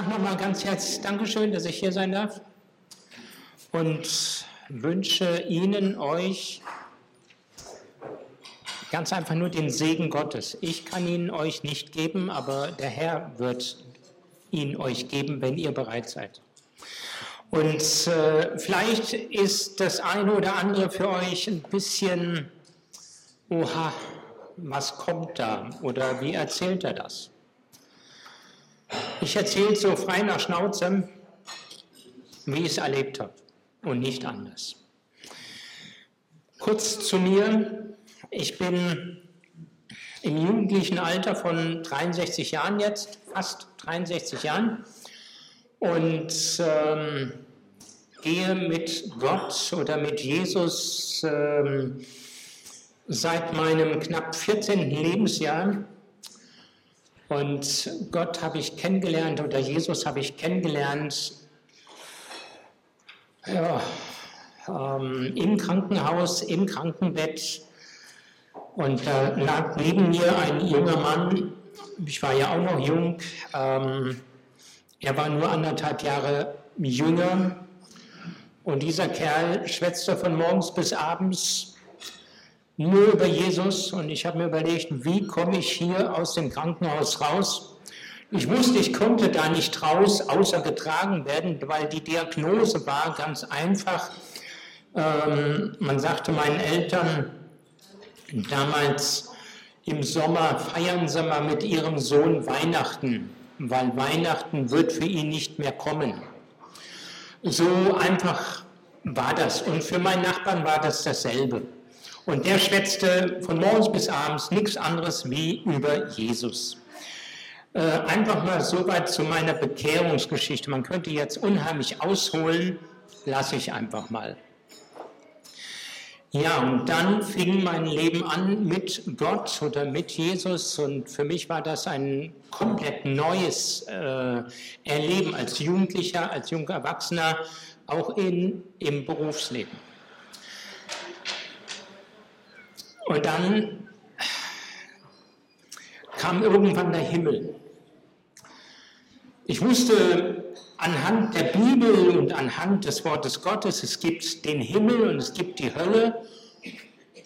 Sage nochmal ganz herzlich Dankeschön, dass ich hier sein darf und wünsche Ihnen, euch ganz einfach nur den Segen Gottes. Ich kann ihn euch nicht geben, aber der Herr wird ihn euch geben, wenn ihr bereit seid. Und äh, vielleicht ist das eine oder andere für euch ein bisschen, oha, was kommt da oder wie erzählt er das? Ich erzähle so frei nach Schnauze, wie ich es erlebt habe und nicht anders. Kurz zu mir. Ich bin im jugendlichen Alter von 63 Jahren jetzt, fast 63 Jahren, und ähm, gehe mit Gott oder mit Jesus ähm, seit meinem knapp 14. Lebensjahr und Gott habe ich kennengelernt oder Jesus habe ich kennengelernt ja, ähm, im Krankenhaus, im Krankenbett. Und da lag neben mir ein junger Mann, ich war ja auch noch jung, ähm, er war nur anderthalb Jahre jünger. Und dieser Kerl schwätzte von morgens bis abends nur über Jesus und ich habe mir überlegt, wie komme ich hier aus dem Krankenhaus raus? Ich wusste, ich konnte da nicht raus, außer getragen werden, weil die Diagnose war ganz einfach. Ähm, man sagte meinen Eltern damals im Sommer, feiern Sie mal mit Ihrem Sohn Weihnachten, weil Weihnachten wird für ihn nicht mehr kommen. So einfach war das. Und für meinen Nachbarn war das dasselbe. Und der schwätzte von morgens bis abends nichts anderes wie über Jesus. Äh, einfach mal so weit zu meiner Bekehrungsgeschichte. Man könnte jetzt unheimlich ausholen, lasse ich einfach mal. Ja, und dann fing mein Leben an mit Gott oder mit Jesus und für mich war das ein komplett neues äh, Erleben als Jugendlicher, als junger Erwachsener, auch in, im Berufsleben. Und dann kam irgendwann der Himmel. Ich wusste anhand der Bibel und anhand des Wortes Gottes, es gibt den Himmel und es gibt die Hölle.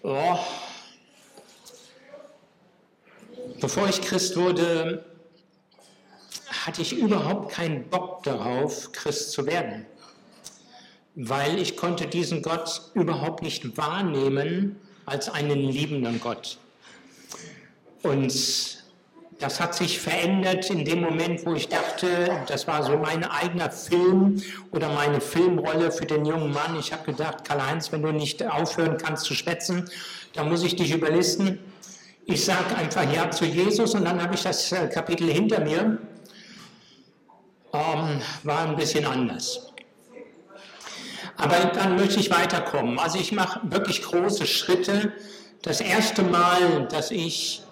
Oh. Bevor ich Christ wurde, hatte ich überhaupt keinen Bock darauf, Christ zu werden, weil ich konnte diesen Gott überhaupt nicht wahrnehmen als einen liebenden Gott. Und das hat sich verändert in dem Moment, wo ich dachte, das war so mein eigener Film oder meine Filmrolle für den jungen Mann. Ich habe gedacht, Karl-Heinz, wenn du nicht aufhören kannst zu schwätzen, dann muss ich dich überlisten. Ich sage einfach Ja zu Jesus und dann habe ich das äh, Kapitel hinter mir. Ähm, war ein bisschen anders. Aber dann möchte ich weiterkommen. Also ich mache wirklich große Schritte. Das erste Mal, dass ich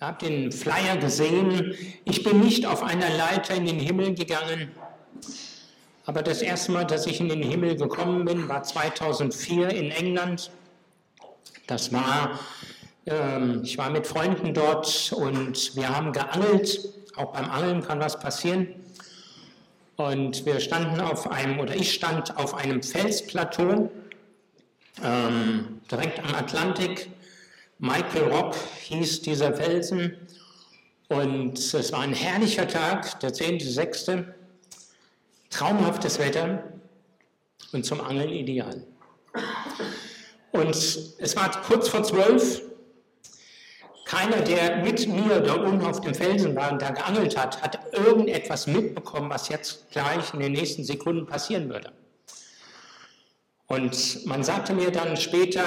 ich habe den Flyer gesehen. Ich bin nicht auf einer Leiter in den Himmel gegangen, aber das erste Mal, dass ich in den Himmel gekommen bin, war 2004 in England. Das war, ähm, ich war mit Freunden dort und wir haben geangelt. Auch beim Angeln kann was passieren. Und wir standen auf einem, oder ich stand auf einem Felsplateau ähm, direkt am Atlantik. Michael Rock hieß dieser Felsen. Und es war ein herrlicher Tag, der 10.6. Traumhaftes Wetter und zum Angeln ideal. Und es war kurz vor zwölf keiner, der mit mir da oben auf dem Felsen war und da geangelt hat, hat irgendetwas mitbekommen, was jetzt gleich in den nächsten Sekunden passieren würde. Und man sagte mir dann später,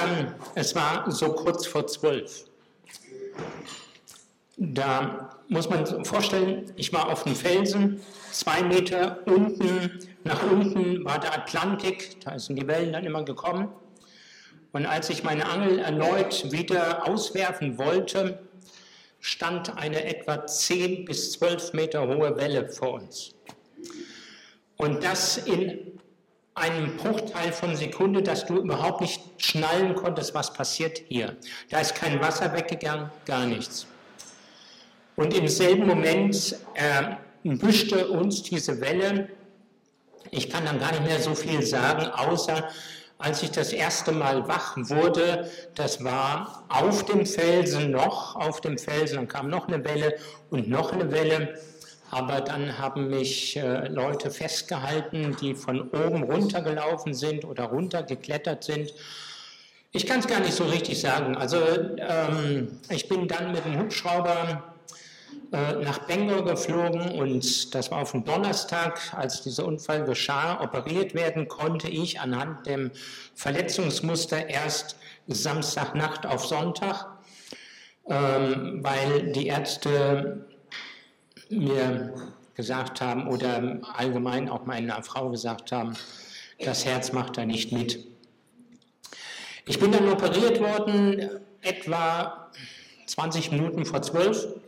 es war so kurz vor zwölf. Da muss man sich vorstellen, ich war auf dem Felsen, zwei Meter unten, nach unten war der Atlantik, da sind die Wellen dann immer gekommen. Und als ich meine Angel erneut wieder auswerfen wollte, stand eine etwa 10 bis 12 Meter hohe Welle vor uns. Und das in einem Bruchteil von Sekunde, dass du überhaupt nicht schnallen konntest, was passiert hier. Da ist kein Wasser weggegangen, gar nichts. Und im selben Moment äh, büschte uns diese Welle. Ich kann dann gar nicht mehr so viel sagen, außer als ich das erste Mal wach wurde, das war auf dem Felsen noch, auf dem Felsen, dann kam noch eine Welle und noch eine Welle. Aber dann haben mich äh, Leute festgehalten, die von oben runtergelaufen sind oder runtergeklettert sind. Ich kann es gar nicht so richtig sagen. Also ähm, ich bin dann mit dem Hubschrauber nach Bangor geflogen und das war auf dem Donnerstag, als dieser Unfall geschah. Operiert werden konnte ich anhand dem Verletzungsmuster erst Samstagnacht auf Sonntag, ähm, weil die Ärzte mir gesagt haben oder allgemein auch meiner Frau gesagt haben, das Herz macht da nicht mit. Ich bin dann operiert worden, etwa 20 Minuten vor 12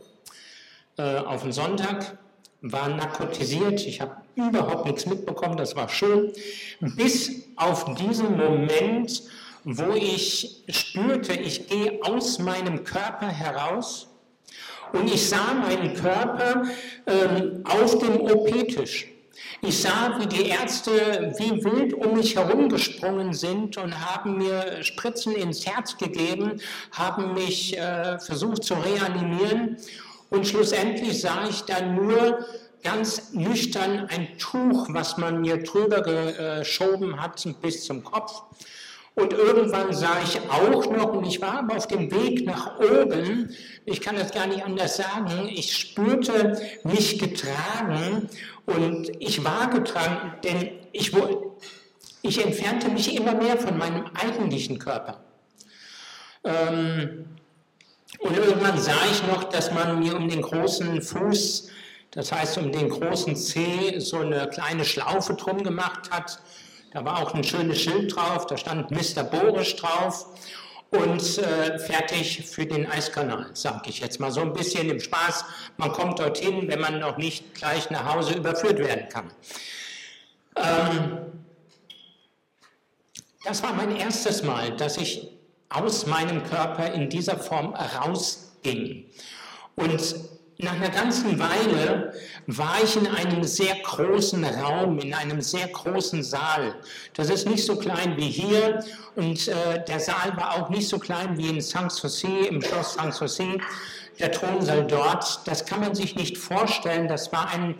äh, auf den Sonntag, war narkotisiert. Ich habe überhaupt nichts mitbekommen, das war schön. Bis auf diesen Moment, wo ich spürte, ich gehe aus meinem Körper heraus und ich sah meinen Körper ähm, auf dem OP-Tisch. Ich sah, wie die Ärzte wie wild um mich herumgesprungen sind und haben mir Spritzen ins Herz gegeben, haben mich äh, versucht zu reanimieren. Und schlussendlich sah ich dann nur ganz nüchtern ein Tuch, was man mir drüber geschoben hat bis zum Kopf. Und irgendwann sah ich auch noch, und ich war aber auf dem Weg nach oben, ich kann das gar nicht anders sagen, ich spürte mich getragen und ich war getragen, denn ich, ich entfernte mich immer mehr von meinem eigentlichen Körper. Ähm, und irgendwann sah ich noch, dass man mir um den großen Fuß, das heißt um den großen Zeh, so eine kleine Schlaufe drum gemacht hat. Da war auch ein schönes Schild drauf, da stand Mr. Borisch drauf und äh, fertig für den Eiskanal, sage ich jetzt mal so ein bisschen im Spaß. Man kommt dorthin, wenn man noch nicht gleich nach Hause überführt werden kann. Ähm, das war mein erstes Mal, dass ich aus meinem Körper in dieser Form rausging. Und nach einer ganzen Weile war ich in einem sehr großen Raum, in einem sehr großen Saal. Das ist nicht so klein wie hier und äh, der Saal war auch nicht so klein wie in Sanssouci, im Schloss Sanssouci, der Thronsaal dort. Das kann man sich nicht vorstellen. Das war ein,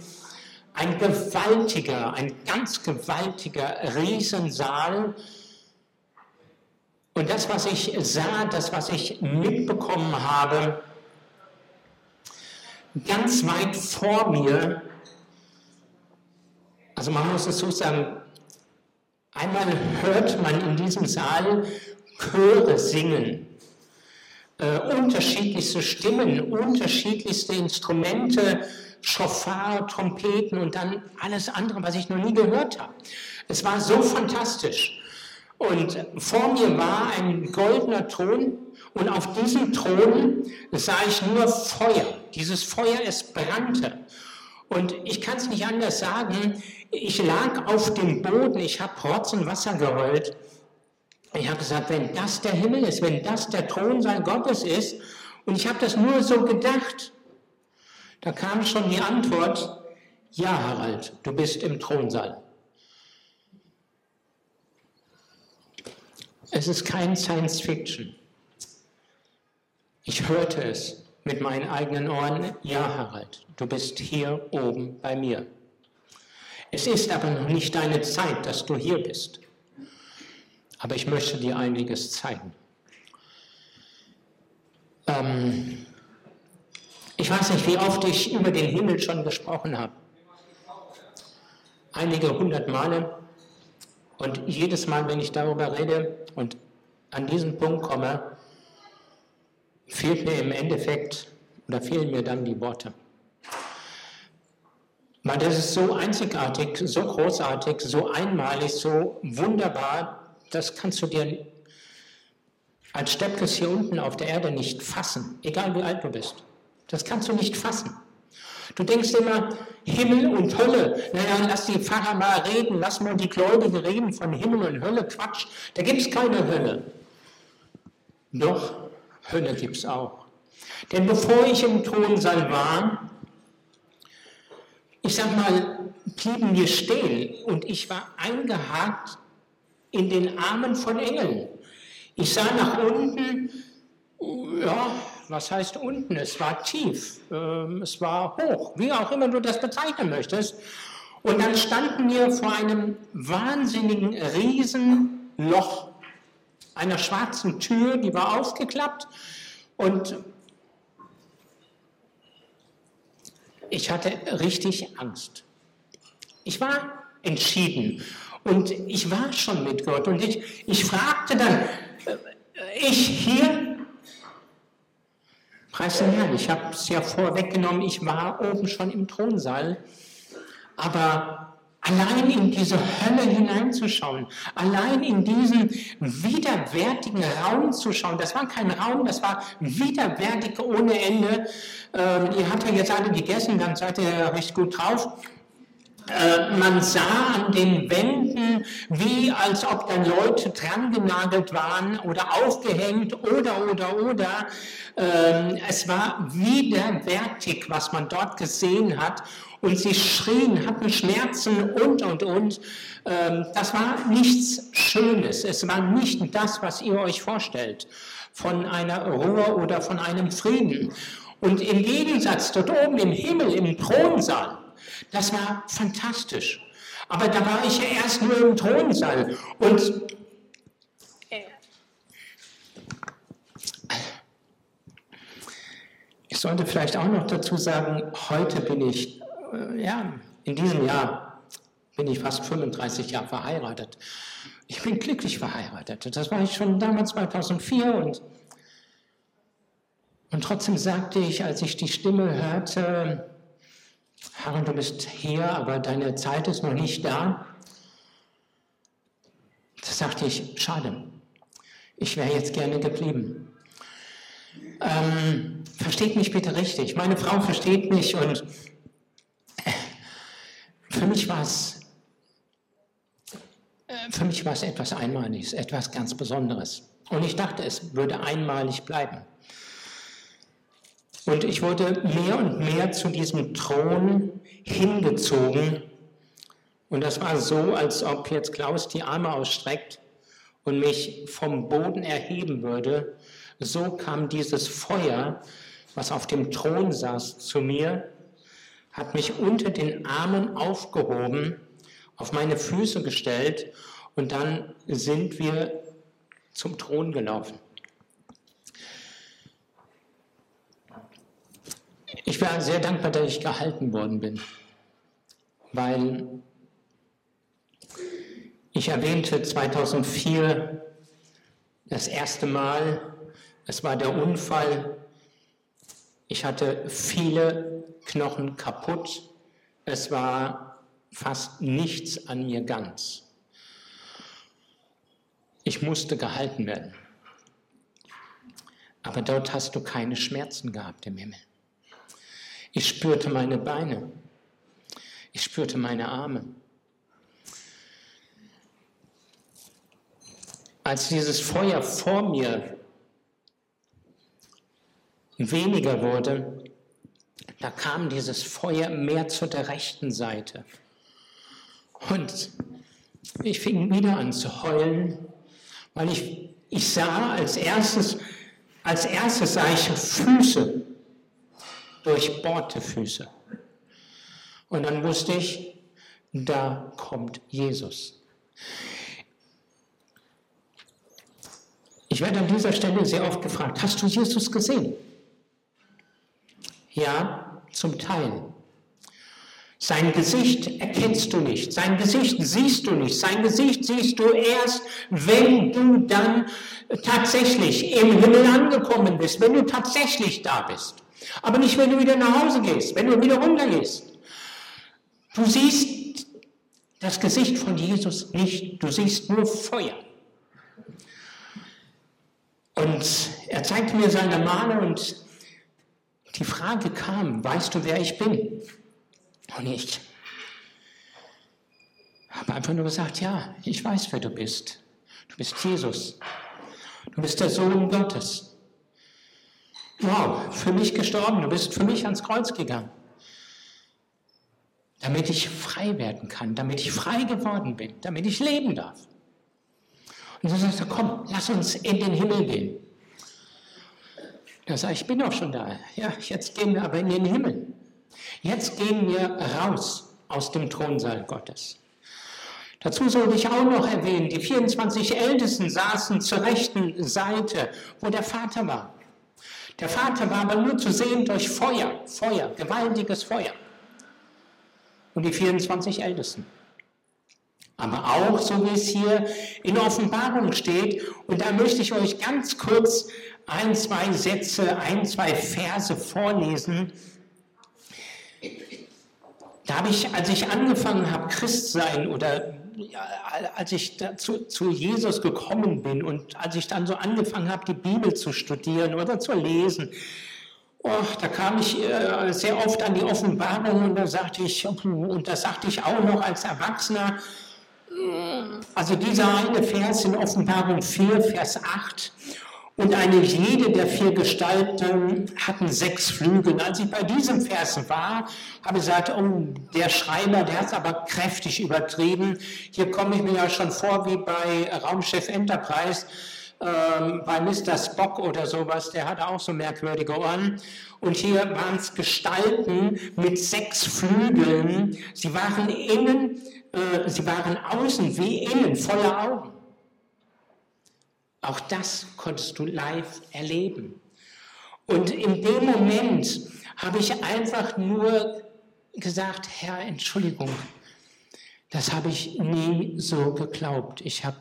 ein gewaltiger, ein ganz gewaltiger Riesensaal. Und das, was ich sah, das, was ich mitbekommen habe, ganz weit vor mir, also man muss es so sagen, einmal hört man in diesem Saal Chöre singen, äh, unterschiedlichste Stimmen, unterschiedlichste Instrumente, Schofar, Trompeten und dann alles andere, was ich noch nie gehört habe. Es war so fantastisch. Und vor mir war ein goldener Thron und auf diesem Thron sah ich nur Feuer. Dieses Feuer, es brannte. Und ich kann es nicht anders sagen, ich lag auf dem Boden, ich habe Rotz und Wasser geheult. Ich habe gesagt, wenn das der Himmel ist, wenn das der Thron sein Gottes ist, und ich habe das nur so gedacht, da kam schon die Antwort, ja Harald, du bist im Thronsaal. Es ist kein Science Fiction. Ich hörte es mit meinen eigenen Ohren, ja Harald, du bist hier oben bei mir. Es ist aber noch nicht deine Zeit, dass du hier bist. Aber ich möchte dir einiges zeigen. Ähm, ich weiß nicht, wie oft ich über den Himmel schon gesprochen habe. Einige hundert Male. Und jedes Mal, wenn ich darüber rede und an diesen Punkt komme, fehlt mir im Endeffekt oder fehlen mir dann die Worte. Weil das ist so einzigartig, so großartig, so einmalig, so wunderbar, das kannst du dir als Steppkes hier unten auf der Erde nicht fassen, egal wie alt du bist. Das kannst du nicht fassen. Du denkst immer, Himmel und Hölle. Naja, lass die Pfarrer mal reden, lass mal die Gläubigen reden von Himmel und Hölle. Quatsch, da gibt es keine Hölle. Doch, Hölle gibt es auch. Denn bevor ich im Thronsaal war, ich sag mal, blieben mir stehen und ich war eingehakt in den Armen von Engeln. Ich sah nach unten, ja, was heißt unten? Es war tief, äh, es war hoch, wie auch immer du das bezeichnen möchtest. Und dann standen wir vor einem wahnsinnigen Riesenloch, einer schwarzen Tür, die war aufgeklappt und ich hatte richtig Angst. Ich war entschieden und ich war schon mit Gott und ich, ich fragte dann, äh, ich hier, preis den Herrn, ich habe es ja vorweggenommen, ich war oben schon im Thronsaal, aber allein in diese Hölle hineinzuschauen, allein in diesen widerwärtigen Raum zu schauen, das war kein Raum, das war widerwärtig ohne Ende. Ähm, ihr habt ja jetzt alle gegessen, dann seid ihr recht gut drauf. Äh, man sah an den Wänden, wie als ob dann Leute drangenagelt waren oder aufgehängt oder, oder, oder. Ähm, es war widerwärtig, was man dort gesehen hat. Und sie schrien, hatten Schmerzen und, und, und. Ähm, das war nichts Schönes. Es war nicht das, was ihr euch vorstellt von einer Ruhe oder von einem Frieden. Und im Gegensatz dort oben im Himmel, im Thronsaal, das war fantastisch. Aber da war ich ja erst nur im Thronsaal. Und ich sollte vielleicht auch noch dazu sagen, heute bin ich, äh, ja, in diesem Jahr bin ich fast 35 Jahre verheiratet. Ich bin glücklich verheiratet. Das war ich schon damals 2004 und, und trotzdem sagte ich, als ich die Stimme hörte, Herr, du bist hier, aber deine Zeit ist noch nicht da. Da sagte ich, schade, ich wäre jetzt gerne geblieben. Ähm, versteht mich bitte richtig. Meine Frau versteht mich und äh, für mich war es äh, für mich war es etwas Einmaliges, etwas ganz Besonderes. Und ich dachte, es würde einmalig bleiben. Und ich wurde mehr und mehr zu diesem Thron hingezogen. Und das war so, als ob jetzt Klaus die Arme ausstreckt und mich vom Boden erheben würde. So kam dieses Feuer, was auf dem Thron saß, zu mir, hat mich unter den Armen aufgehoben, auf meine Füße gestellt und dann sind wir zum Thron gelaufen. Ich war sehr dankbar, dass ich gehalten worden bin, weil ich erwähnte 2004 das erste Mal, es war der Unfall, ich hatte viele Knochen kaputt, es war fast nichts an mir ganz. Ich musste gehalten werden. Aber dort hast du keine Schmerzen gehabt im Himmel. Ich spürte meine Beine. Ich spürte meine Arme. Als dieses Feuer vor mir weniger wurde, da kam dieses Feuer mehr zu der rechten Seite. Und ich fing wieder an zu heulen, weil ich, ich sah als erstes, als erstes sah ich Füße durchbohrte Füße. Und dann wusste ich, da kommt Jesus. Ich werde an dieser Stelle sehr oft gefragt, hast du Jesus gesehen? Ja, zum Teil. Sein Gesicht erkennst du nicht, sein Gesicht siehst du nicht, sein Gesicht siehst du erst, wenn du dann tatsächlich im Himmel angekommen bist, wenn du tatsächlich da bist. Aber nicht, wenn du wieder nach Hause gehst, wenn du wieder runtergehst. Du siehst das Gesicht von Jesus nicht, du siehst nur Feuer. Und er zeigte mir seine Male und die Frage kam, weißt du, wer ich bin? Und ich habe einfach nur gesagt, ja, ich weiß, wer du bist. Du bist Jesus. Du bist der Sohn Gottes wow, für mich gestorben, du bist für mich ans Kreuz gegangen. damit ich frei werden kann, damit ich frei geworden bin, damit ich leben darf. Und so sagt er, komm, lass uns in den Himmel gehen. Da sage ich, ich bin doch schon da. Ja, jetzt gehen wir aber in den Himmel. Jetzt gehen wir raus aus dem Thronsaal Gottes. Dazu sollte ich auch noch erwähnen, die 24 Ältesten saßen zur rechten Seite, wo der Vater war. Der Vater war aber nur zu sehen durch Feuer, Feuer, gewaltiges Feuer. Und die 24 Ältesten. Aber auch, so wie es hier in Offenbarung steht, und da möchte ich euch ganz kurz ein, zwei Sätze, ein, zwei Verse vorlesen. Da habe ich, als ich angefangen habe, Christ sein oder als ich dazu, zu Jesus gekommen bin und als ich dann so angefangen habe, die Bibel zu studieren oder zu lesen, oh, da kam ich äh, sehr oft an die Offenbarung und da sagte ich, und das sagte ich auch noch als Erwachsener, also dieser eine Vers in Offenbarung 4, Vers 8, und eine jede der vier Gestalten hatten sechs Flügel. Als ich bei diesem Vers war, habe ich gesagt, oh, der Schreiber, der hat es aber kräftig übertrieben. Hier komme ich mir ja schon vor wie bei Raumschiff Enterprise, ähm, bei Mr. Spock oder sowas, der hatte auch so merkwürdige Ohren. Und hier waren es Gestalten mit sechs Flügeln. Sie waren innen, äh, sie waren außen wie innen, voller Augen. Auch das konntest du live erleben. Und in dem Moment habe ich einfach nur gesagt, Herr, Entschuldigung, das habe ich nie so geglaubt. Ich habe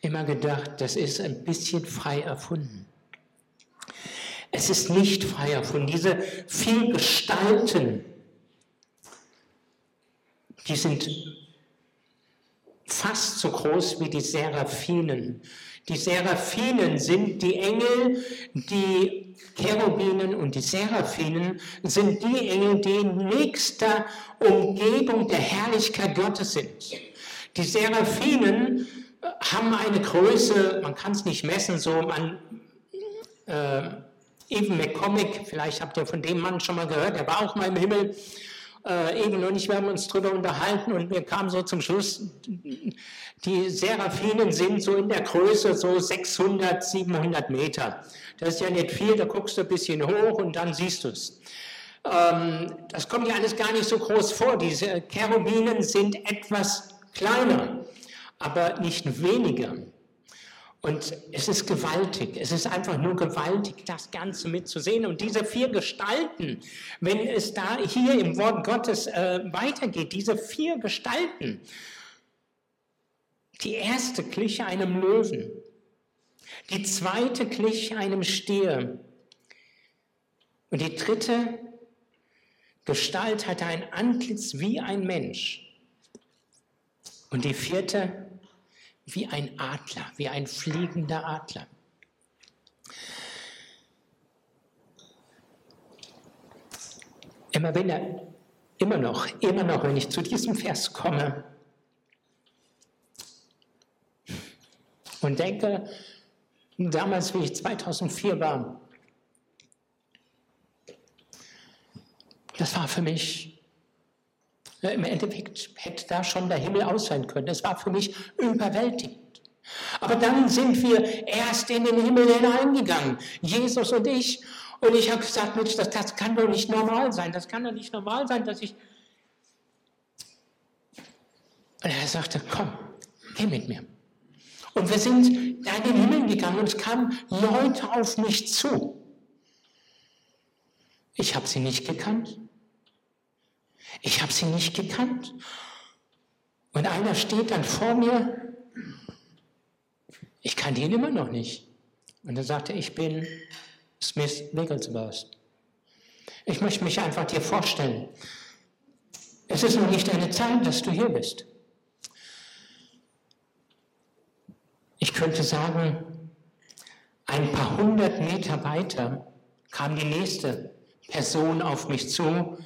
immer gedacht, das ist ein bisschen frei erfunden. Es ist nicht frei erfunden. Diese vier Gestalten, die sind fast so groß wie die Seraphinen. Die Seraphinen sind die Engel, die Cherubinen und die Seraphinen sind die Engel, die in nächster Umgebung der Herrlichkeit Gottes sind. Die Seraphinen haben eine Größe, man kann es nicht messen, so man, äh, Even McCormick, vielleicht habt ihr von dem Mann schon mal gehört, der war auch mal im Himmel, äh, Egon und ich, wir haben uns darüber unterhalten und wir kamen so zum Schluss, die Seraphinen sind so in der Größe so 600, 700 Meter. Das ist ja nicht viel, da guckst du ein bisschen hoch und dann siehst du es. Ähm, das kommt ja alles gar nicht so groß vor. Diese Cherubinen sind etwas kleiner, aber nicht weniger. Und es ist gewaltig, es ist einfach nur gewaltig, das Ganze mitzusehen. Und diese vier Gestalten, wenn es da hier im Wort Gottes äh, weitergeht, diese vier Gestalten, die erste glich einem Löwen, die zweite glich einem Stier und die dritte Gestalt hatte ein Antlitz wie ein Mensch. Und die vierte wie ein Adler, wie ein fliegender Adler. Immer wenn er, immer noch, immer noch, wenn ich zu diesem Vers komme und denke, damals, wie ich 2004 war, das war für mich im Endeffekt hätte da schon der Himmel aus sein können. Es war für mich überwältigend. Aber dann sind wir erst in den Himmel hineingegangen, Jesus und ich. Und ich habe gesagt, Mensch, das, das kann doch nicht normal sein. Das kann doch nicht normal sein, dass ich... Und er sagte, komm, geh mit mir. Und wir sind da in den Himmel gegangen und es kamen Leute auf mich zu. Ich habe sie nicht gekannt. Ich habe sie nicht gekannt. Und einer steht dann vor mir, ich kannte ihn immer noch nicht. Und er sagte, ich bin Smith Wigglesworth. Ich möchte mich einfach dir vorstellen. Es ist noch nicht deine Zeit, dass du hier bist. Ich könnte sagen, ein paar hundert Meter weiter kam die nächste Person auf mich zu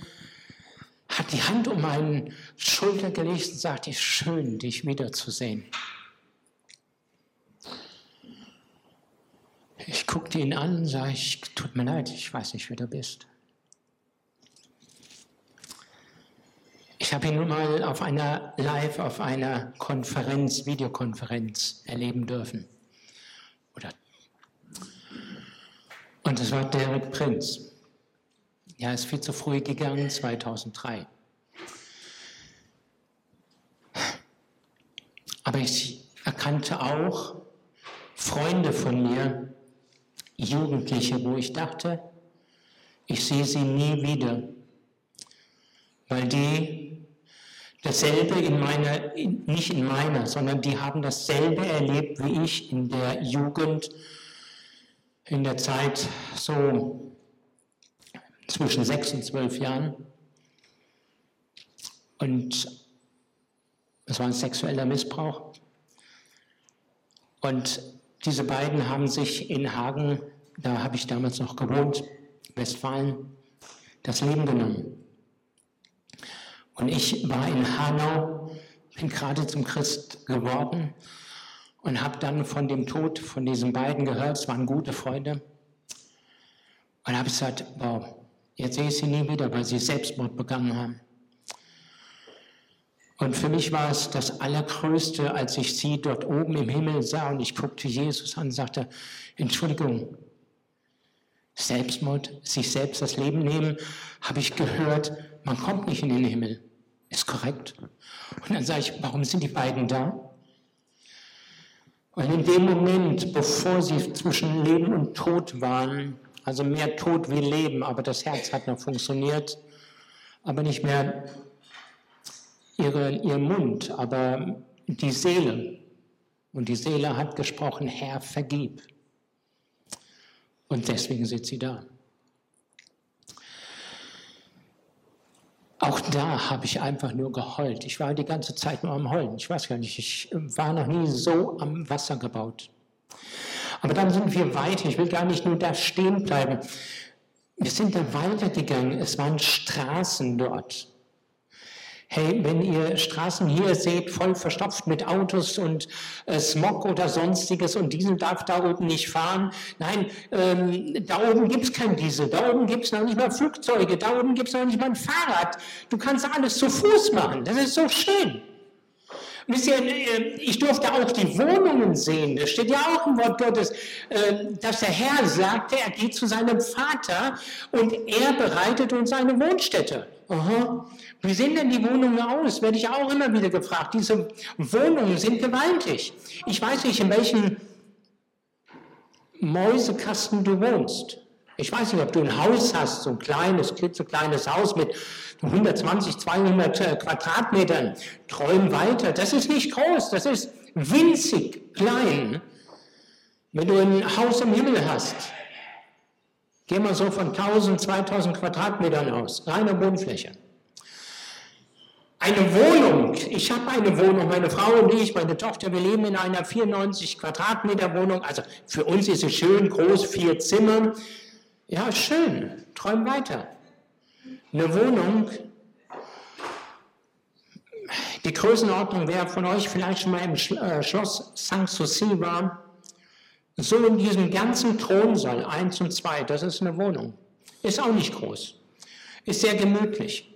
hat die Hand um meine Schulter gelegt und sagte, schön, dich wiederzusehen. Ich guckte ihn an und sage, ich, tut mir leid, ich weiß nicht, wer du bist. Ich habe ihn nun mal auf einer live auf einer Konferenz, Videokonferenz erleben dürfen. Oder und das war Derek Prinz. Er ist viel zu früh gegangen, 2003. Aber ich erkannte auch Freunde von mir, Jugendliche, wo ich dachte, ich sehe sie nie wieder, weil die dasselbe in meiner, nicht in meiner, sondern die haben dasselbe erlebt wie ich in der Jugend, in der Zeit so zwischen sechs und zwölf Jahren. Und es war ein sexueller Missbrauch. Und diese beiden haben sich in Hagen, da habe ich damals noch gewohnt, Westfalen, das Leben genommen. Und ich war in Hanau, bin gerade zum Christ geworden und habe dann von dem Tod von diesen beiden gehört. Es waren gute Freunde. Und habe gesagt, wow, jetzt sehe ich sie nie wieder, weil sie Selbstmord begangen haben. Und für mich war es das Allergrößte, als ich sie dort oben im Himmel sah und ich guckte Jesus an und sagte, Entschuldigung, Selbstmord, sich selbst das Leben nehmen, habe ich gehört, man kommt nicht in den Himmel. Ist korrekt. Und dann sage ich, warum sind die beiden da? Und in dem Moment, bevor sie zwischen Leben und Tod waren, also mehr Tod wie Leben, aber das Herz hat noch funktioniert, aber nicht mehr ihre, ihr Mund, aber die Seele. Und die Seele hat gesprochen, Herr, vergib. Und deswegen sitzt sie da. Auch da habe ich einfach nur geheult. Ich war die ganze Zeit nur am Heulen. Ich weiß gar nicht, ich war noch nie so am Wasser gebaut. Aber dann sind wir weiter. Ich will gar nicht nur da stehen bleiben. Wir sind da weitergegangen. Es waren Straßen dort. Hey, wenn ihr Straßen hier seht, voll verstopft mit Autos und äh, Smog oder sonstiges und Diesel darf da oben nicht fahren. Nein, ähm, da oben gibt es kein Diesel, da oben gibt es noch nicht mal Flugzeuge, da oben gibt es noch nicht mal ein Fahrrad. Du kannst alles zu Fuß machen, das ist so schön. Wisst ihr, äh, ich durfte auch die Wohnungen sehen. Das steht ja auch im Wort Gottes, äh, dass der Herr sagte, er geht zu seinem Vater und er bereitet uns eine Wohnstätte. Aha. Wie sehen denn die Wohnungen aus? Werde ich auch immer wieder gefragt. Diese Wohnungen sind gewaltig. Ich weiß nicht, in welchem Mäusekasten du wohnst. Ich weiß nicht, ob du ein Haus hast, so ein kleines, klitzekleines Haus mit 120, 200 äh, Quadratmetern. Träum weiter. Das ist nicht groß, das ist winzig klein. Wenn du ein Haus im Himmel hast, geh mal so von 1000, 2000 Quadratmetern aus, reine Wohnfläche. Eine Wohnung, ich habe eine Wohnung, meine Frau und ich, meine Tochter, wir leben in einer 94 Quadratmeter Wohnung, also für uns ist es schön groß, vier Zimmer. Ja, schön, träum weiter. Eine Wohnung, die Größenordnung, wer von euch vielleicht schon mal im äh, Schloss Sanssouci war, so in diesem ganzen Thronsaal, eins und zwei, das ist eine Wohnung. Ist auch nicht groß, ist sehr gemütlich.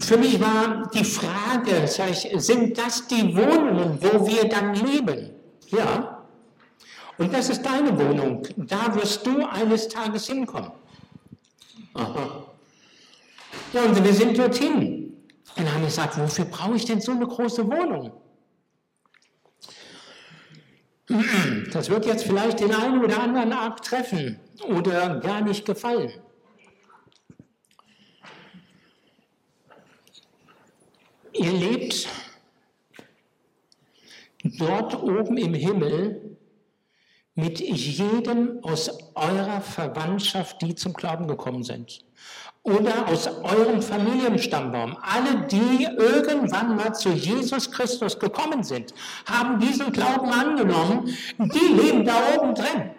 Für mich war die Frage, ich, sind das die Wohnungen, wo wir dann leben? Ja. Und das ist deine Wohnung. Da wirst du eines Tages hinkommen. Aha. Ja, und wir sind dorthin. Und dann haben wir gesagt, wofür brauche ich denn so eine große Wohnung? Das wird jetzt vielleicht den einen oder anderen arg treffen oder gar nicht gefallen. Ihr lebt dort oben im Himmel mit jedem aus eurer Verwandtschaft, die zum Glauben gekommen sind. Oder aus eurem Familienstammbaum. Alle, die irgendwann mal zu Jesus Christus gekommen sind, haben diesen Glauben angenommen, die leben da oben drin.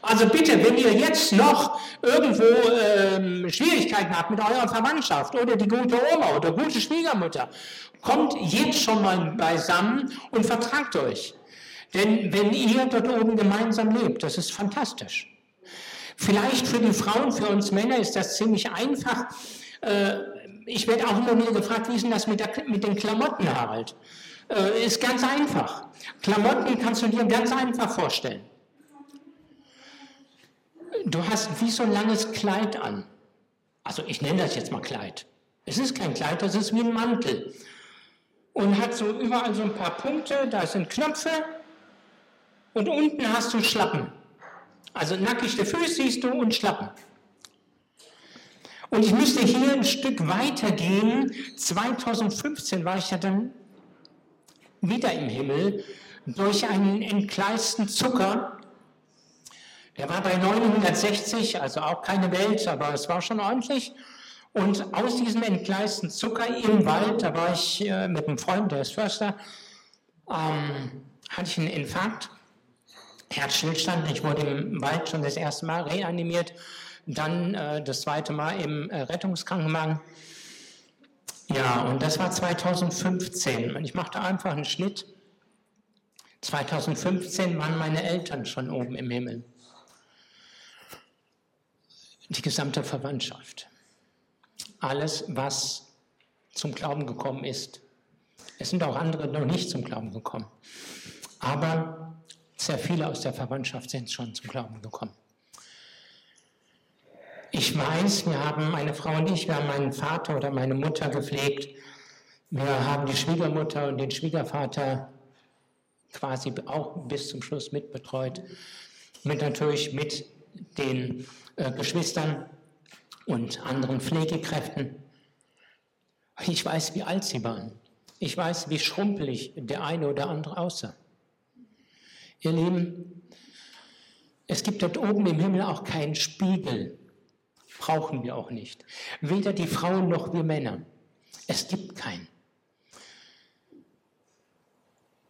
Also bitte, wenn ihr jetzt noch irgendwo ähm, Schwierigkeiten habt mit eurer Verwandtschaft oder die gute Oma oder gute Schwiegermutter, kommt jetzt schon mal beisammen und vertragt euch. Denn wenn ihr dort oben gemeinsam lebt, das ist fantastisch. Vielleicht für die Frauen, für uns Männer ist das ziemlich einfach, Äh, ich werde auch immer wieder gefragt, wie ist denn das mit, der, mit den Klamotten, Harald? Äh, ist ganz einfach. Klamotten kannst du dir ganz einfach vorstellen. Du hast wie so ein langes Kleid an. Also ich nenne das jetzt mal Kleid. Es ist kein Kleid, das ist wie ein Mantel. Und hat so überall so ein paar Punkte, da sind Knöpfe und unten hast du Schlappen. Also nackige Füße siehst du und Schlappen. Und ich müsste hier ein Stück weiter gehen. 2015 war ich ja dann wieder im Himmel durch einen entgleisten Zucker. Der war bei 960, also auch keine Welt, aber es war schon ordentlich. Und aus diesem entgleisten Zucker im Wald, da war ich äh, mit einem Freund, der ist Förster, ähm, hatte ich einen Infarkt, Herzstillstand. Ich wurde im Wald schon das erste Mal reanimiert, dann äh, das zweite Mal im äh, Rettungskrankenwagen. Ja, und das war 2015. Und ich machte einfach einen Schnitt. 2015 waren meine Eltern schon oben im Himmel. Die gesamte Verwandtschaft. Alles, was zum Glauben gekommen ist. Es sind auch andere noch nicht zum Glauben gekommen. Aber sehr viele aus der Verwandtschaft sind schon zum Glauben gekommen. Ich weiß, wir haben, meine Frau und ich, wir haben meinen Vater oder meine Mutter gepflegt. Wir haben die Schwiegermutter und den Schwiegervater quasi auch bis zum Schluss mitbetreut. Mit natürlich mit den äh, Geschwistern und anderen Pflegekräften. Ich weiß, wie alt sie waren. Ich weiß, wie schrumpelig der eine oder andere aussah. Ihr Lieben, es gibt dort oben im Himmel auch keinen Spiegel, brauchen wir auch nicht. Weder die Frauen noch wir Männer. Es gibt keinen.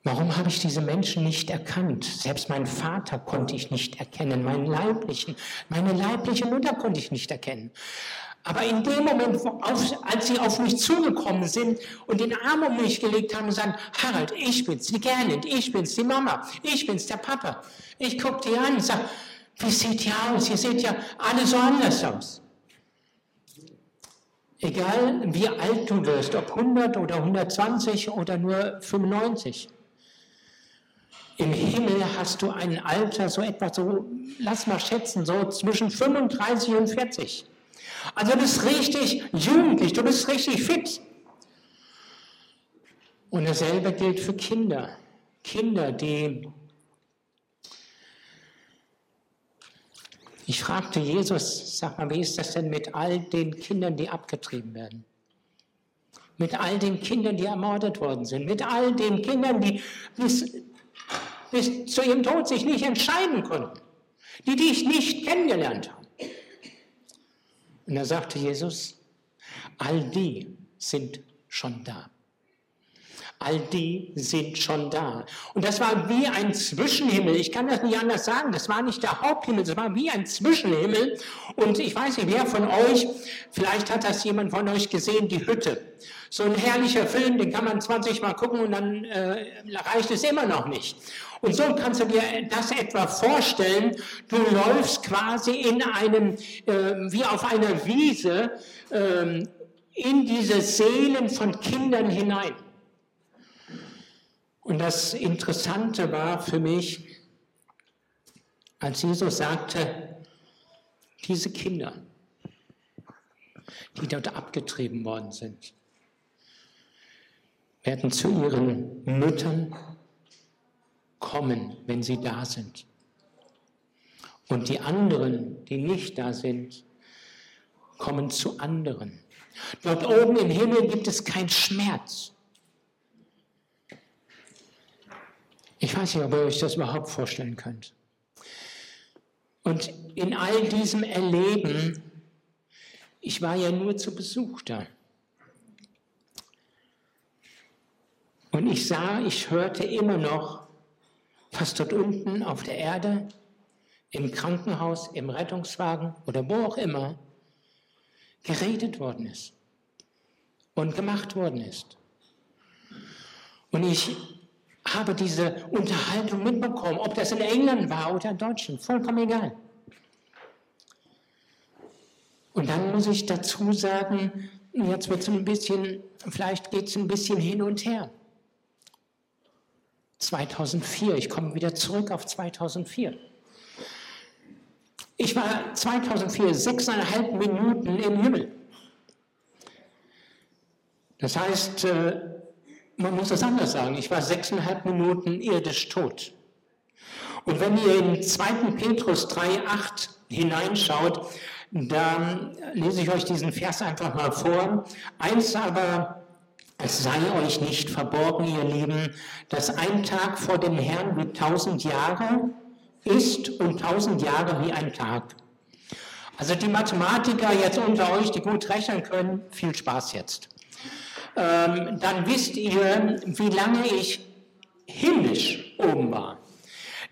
Warum habe ich diese Menschen nicht erkannt? Selbst meinen Vater konnte ich nicht erkennen, meinen leiblichen, meine leibliche Mutter konnte ich nicht erkennen. Aber in dem Moment, als sie auf mich zugekommen sind und den Arm um mich gelegt haben und sagen, Harald, ich bin's, die Gerlinde, ich bin's, die Mama, ich bin's, der Papa. Ich gucke die an und sage, wie seht ihr aus? Ihr seht ja alle so anders aus. Egal wie alt du wirst, ob 100 oder 120 oder nur 95. Im Himmel hast du ein Alter, so etwa so, lass mal schätzen, so zwischen 35 und 40. Also du bist richtig jugendlich, du bist richtig fit. Und dasselbe gilt für Kinder. Kinder, die Ich fragte Jesus, sag mal, wie ist das denn mit all den Kindern, die abgetrieben werden? Mit all den Kindern, die ermordet worden sind? Mit all den Kindern, die bis, bis zu ihrem Tod sich nicht entscheiden konnten? Die dich nicht kennengelernt haben? Und da sagte Jesus, all die sind schon da. All die sind schon da. Und das war wie ein Zwischenhimmel. Ich kann das nicht anders sagen. Das war nicht der Haupthimmel, das war wie ein Zwischenhimmel. Und ich weiß nicht, wer von euch, vielleicht hat das jemand von euch gesehen, die Hütte. So ein herrlicher Film, den kann man 20 Mal gucken und dann äh, reicht es immer noch nicht. Und so kannst du dir das etwa vorstellen. Du läufst quasi in einem, äh, wie auf einer Wiese, äh, in diese Seelen von Kindern hinein. Und das Interessante war für mich, als Jesus sagte, diese Kinder, die dort abgetrieben worden sind, werden zu ihren Müttern kommen, wenn sie da sind. Und die anderen, die nicht da sind, kommen zu anderen. Dort oben im Himmel gibt es keinen Schmerz. Ich weiß nicht, ob ihr euch das überhaupt vorstellen könnt. Und in all diesem Erleben, ich war ja nur zu Besuch da. Und ich sah, ich hörte immer noch was dort unten auf der Erde, im Krankenhaus, im Rettungswagen oder wo auch immer, geredet worden ist und gemacht worden ist. Und ich habe diese Unterhaltung mitbekommen, ob das in England war oder in Deutschland, vollkommen egal. Und dann muss ich dazu sagen, jetzt wird es ein bisschen, vielleicht geht es ein bisschen hin und her. 2004, ich komme wieder zurück auf 2004. Ich war 2004 sechseinhalb Minuten im Himmel. Das heißt, äh, man muss es anders sagen, ich war sechseinhalb Minuten irdisch tot. Und wenn ihr in 2. Petrus 3,8 hineinschaut, dann lese ich euch diesen Vers einfach mal vor. Eins aber, es sei euch nicht verborgen, ihr Lieben, dass ein Tag vor dem Herrn wie tausend Jahre ist und tausend Jahre wie ein Tag. Also die Mathematiker jetzt unter euch, die gut rechnen können, viel Spaß jetzt. Ähm, dann wisst ihr, wie lange ich himmlisch oben war.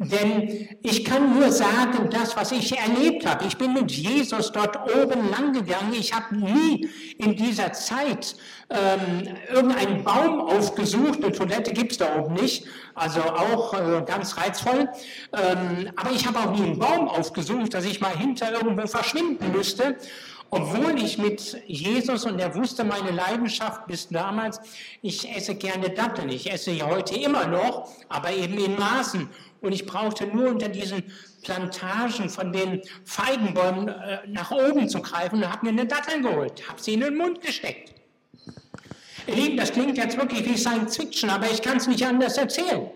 Denn ich kann nur sagen, das, was ich erlebt habe. Ich bin mit Jesus dort oben lang gegangen. Ich habe nie in dieser Zeit ähm, irgendeinen Baum aufgesucht. Eine Toilette gibt es da oben nicht. Also auch äh, ganz reizvoll. Ähm, aber ich habe auch nie einen Baum aufgesucht, dass ich mal hinter irgendwo verschwinden müsste. Obwohl ich mit Jesus und er wusste meine Leidenschaft bis damals, ich esse gerne Datteln. Ich esse ja heute immer noch, aber eben in Maßen. Und ich brauchte nur unter diesen Plantagen von den Feigenbäumen äh, nach oben zu greifen und habe mir eine Dattel geholt, habe sie in den Mund gesteckt. Ihr Lieben, das klingt jetzt wirklich wie Science Fiction, aber ich kann es nicht anders erzählen.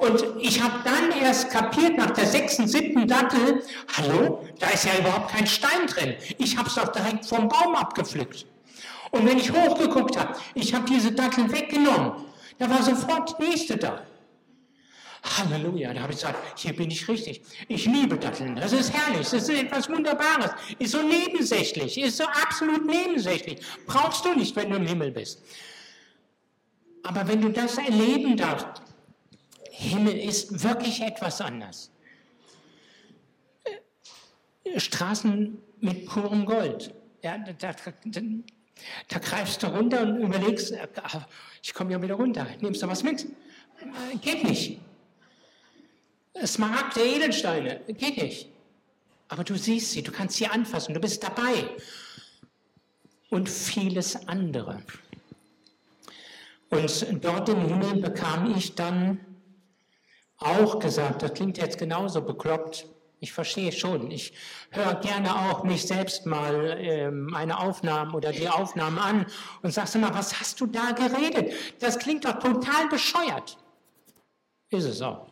Und ich habe dann erst kapiert nach der sechsten, siebten Dattel, hallo, da ist ja überhaupt kein Stein drin. Ich habe es doch direkt vom Baum abgepflückt. Und wenn ich hochgeguckt habe, ich habe diese Datteln weggenommen, da war sofort die nächste da. Halleluja, da habe ich gesagt, hier bin ich richtig. Ich liebe Datteln, das ist herrlich, das ist etwas Wunderbares, ist so nebensächlich, ist so absolut nebensächlich. Brauchst du nicht, wenn du im Himmel bist. Aber wenn du das erleben darfst, Himmel ist wirklich etwas anders. Straßen mit purem Gold. Ja, da, da, da, greifst du runter und überlegst, ah, ich komme ja wieder runter, nimmst du was mit? Äh, geht nicht. Smaragde, Edelsteine, geht nicht. Aber du siehst sie, du kannst sie anfassen, du bist dabei. Und vieles andere. Und dort im Himmel bekam ich dann auch gesagt, das klingt jetzt genauso bekloppt. Ich verstehe schon. Ich höre gerne auch mich selbst mal äh, meine Aufnahmen oder die Aufnahmen an und sagst immer, was hast du da geredet? Das klingt doch total bescheuert. Ist es auch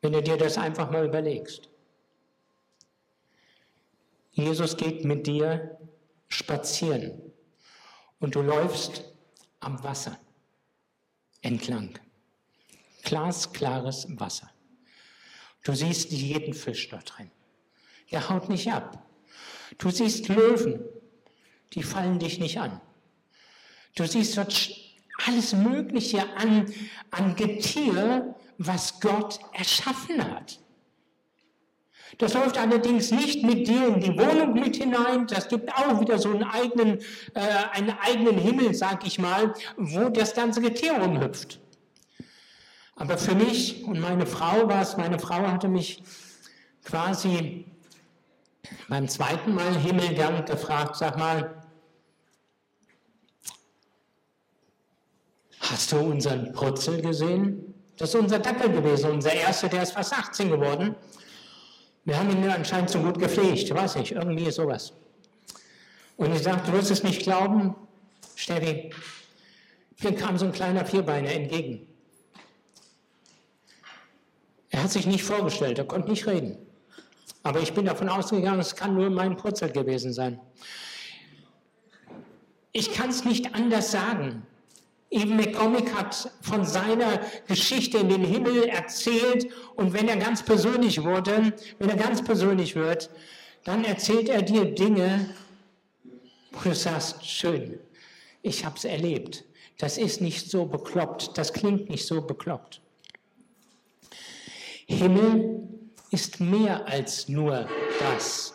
wenn du dir das einfach mal überlegst. Jesus geht mit dir spazieren und du läufst am Wasser entlang. Glasklares Wasser. Du siehst jeden Fisch dort drin. Der haut nicht ab. Du siehst Löwen, die fallen dich nicht an. Du siehst dort alles Mögliche an, an Getier, was Gott erschaffen hat. Das läuft allerdings nicht mit dir in die Wohnung mit hinein. Das gibt auch wieder so einen eigenen, äh, einen eigenen Himmel, sag ich mal, wo das ganze Getier rumhüpft. Aber für mich und meine Frau war es, meine Frau hatte mich quasi beim zweiten Mal Himmelgang gefragt, sag mal, hast du unseren Purzel gesehen? Das ist unser Dackel gewesen, unser erster, der ist fast 18 geworden. Wir haben ihn anscheinend so gut gepflegt, weiß ich, irgendwie sowas. Und ich sagte, du wirst es nicht glauben, Steffi, hier kam so ein kleiner Vierbeiner entgegen. Er hat sich nicht vorgestellt, er konnte nicht reden. Aber ich bin davon ausgegangen, es kann nur mein Purzel gewesen sein. Ich kann es nicht anders sagen. Eben McCormick hat von seiner Geschichte in den Himmel erzählt und wenn er ganz persönlich wurde, wenn er ganz persönlich wird, dann erzählt er dir Dinge, wo du sagst, schön, ich habe es erlebt. Das ist nicht so bekloppt, das klingt nicht so bekloppt. Himmel ist mehr als nur das.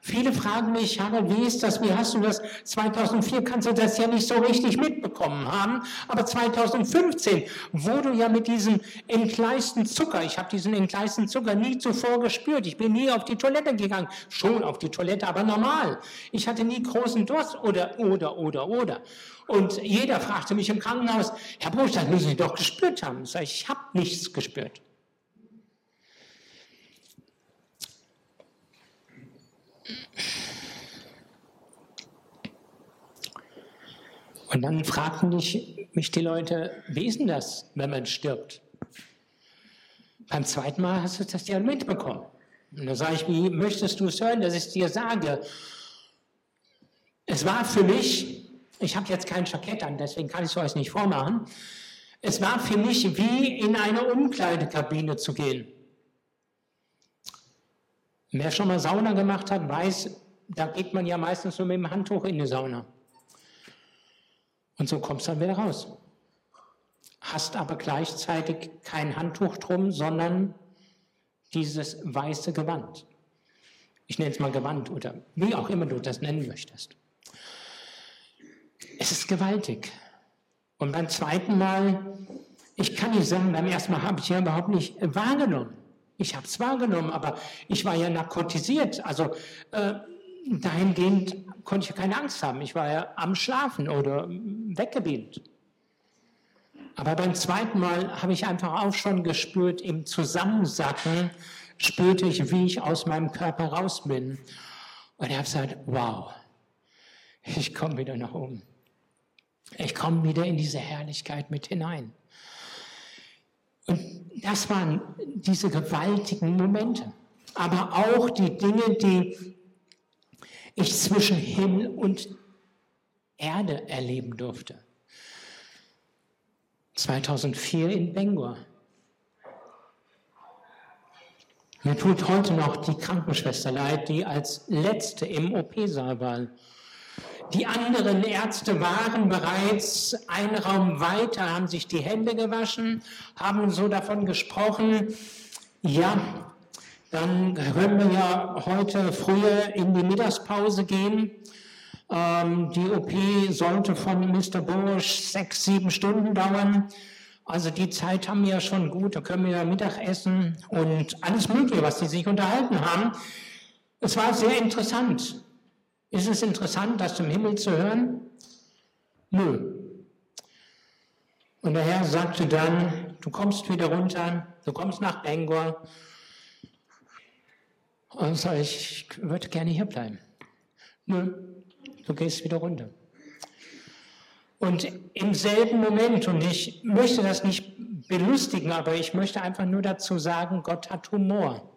Viele fragen mich, Harald, wie ist das, wie hast du das? 2004 kannst du das ja nicht so richtig mitbekommen haben, aber 2015, wo du ja mit diesem entgleisten Zucker, ich habe diesen entgleisten Zucker nie zuvor gespürt, ich bin nie auf die Toilette gegangen, schon auf die Toilette, aber normal. Ich hatte nie großen Durst oder, oder, oder, oder. Und jeder fragte mich im Krankenhaus, Herr Busch, das müssen Sie doch gespürt haben. Ich sage, ich habe nichts gespürt. Und dann fragten mich, mich die Leute, wie ist denn das, wenn man stirbt? Beim zweiten Mal hast du das ja mitbekommen. Und da sage ich, wie möchtest du es hören, dass ich es dir sage? Es war für mich, ich habe jetzt kein Jackett an, deswegen kann ich es euch nicht vormachen, es war für mich wie in eine Umkleidekabine zu gehen. Wer schon mal Sauna gemacht hat, weiß, da geht man ja meistens nur mit dem Handtuch in die Sauna. Und so kommst du dann wieder raus. Hast aber gleichzeitig kein Handtuch drum, sondern dieses weiße Gewand. Ich nenne es mal Gewand oder wie auch immer du das nennen möchtest. Es ist gewaltig. Und beim zweiten Mal, ich kann nicht sagen, beim ersten Mal habe ich ja überhaupt nicht wahrgenommen. Ich habe es wahrgenommen, aber ich war ja narkotisiert. Also äh, dahingehend konnte ich keine Angst haben. Ich war ja am Schlafen oder weggebeamt. Aber beim zweiten Mal habe ich einfach auch schon gespürt, im Zusammensacken spürte ich, wie ich aus meinem Körper raus bin. Und ich habe gesagt, wow, ich komme wieder nach oben. Ich komme wieder in diese Herrlichkeit mit hinein. Und das waren diese gewaltigen Momente. Aber auch die Dinge, die ich zwischen Himmel und Erde erleben durfte. 2004 in Bangor. Mir tut heute noch die Krankenschwester leid, die als letzte im OP-Saal war. Die anderen Ärzte waren bereits einen Raum weiter, haben sich die Hände gewaschen, haben so davon gesprochen, ja, dann können wir ja heute früher in die Mittagspause gehen. Ähm, die OP sollte von Mr. Bush sechs, sieben Stunden dauern. Also die Zeit haben wir ja schon gut, da können wir ja Mittag essen und alles Mögliche, was sie sich unterhalten haben. Es war sehr interessant. Ist es interessant, das im Himmel zu hören? Nö. Und der Herr sagte dann, du kommst wieder runter, du kommst nach Bangor. Und sage ich, ich würde gerne hier bleiben. Nö, du gehst wieder runter. Und im selben Moment, und ich möchte das nicht belustigen, aber ich möchte einfach nur dazu sagen, Gott hat Humor.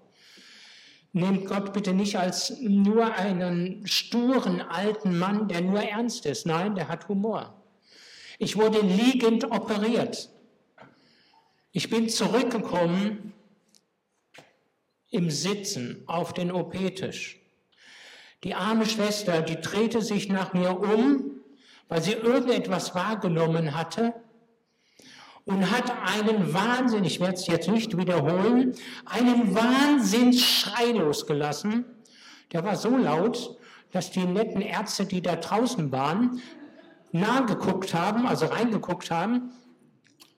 Nehmt Gott bitte nicht als nur einen sturen alten Mann, der nur ernst ist. Nein, der hat Humor. Ich wurde liegend operiert. Ich bin zurückgekommen im Sitzen auf den OP-Tisch. Die arme Schwester, die drehte sich nach mir um, weil sie irgendetwas wahrgenommen hatte und hat einen Wahnsinn, ich werde es jetzt nicht wiederholen, einen Wahnsinnsschrei losgelassen. Der war so laut, dass die netten Ärzte, die da draußen waren, nah geguckt haben, also reingeguckt haben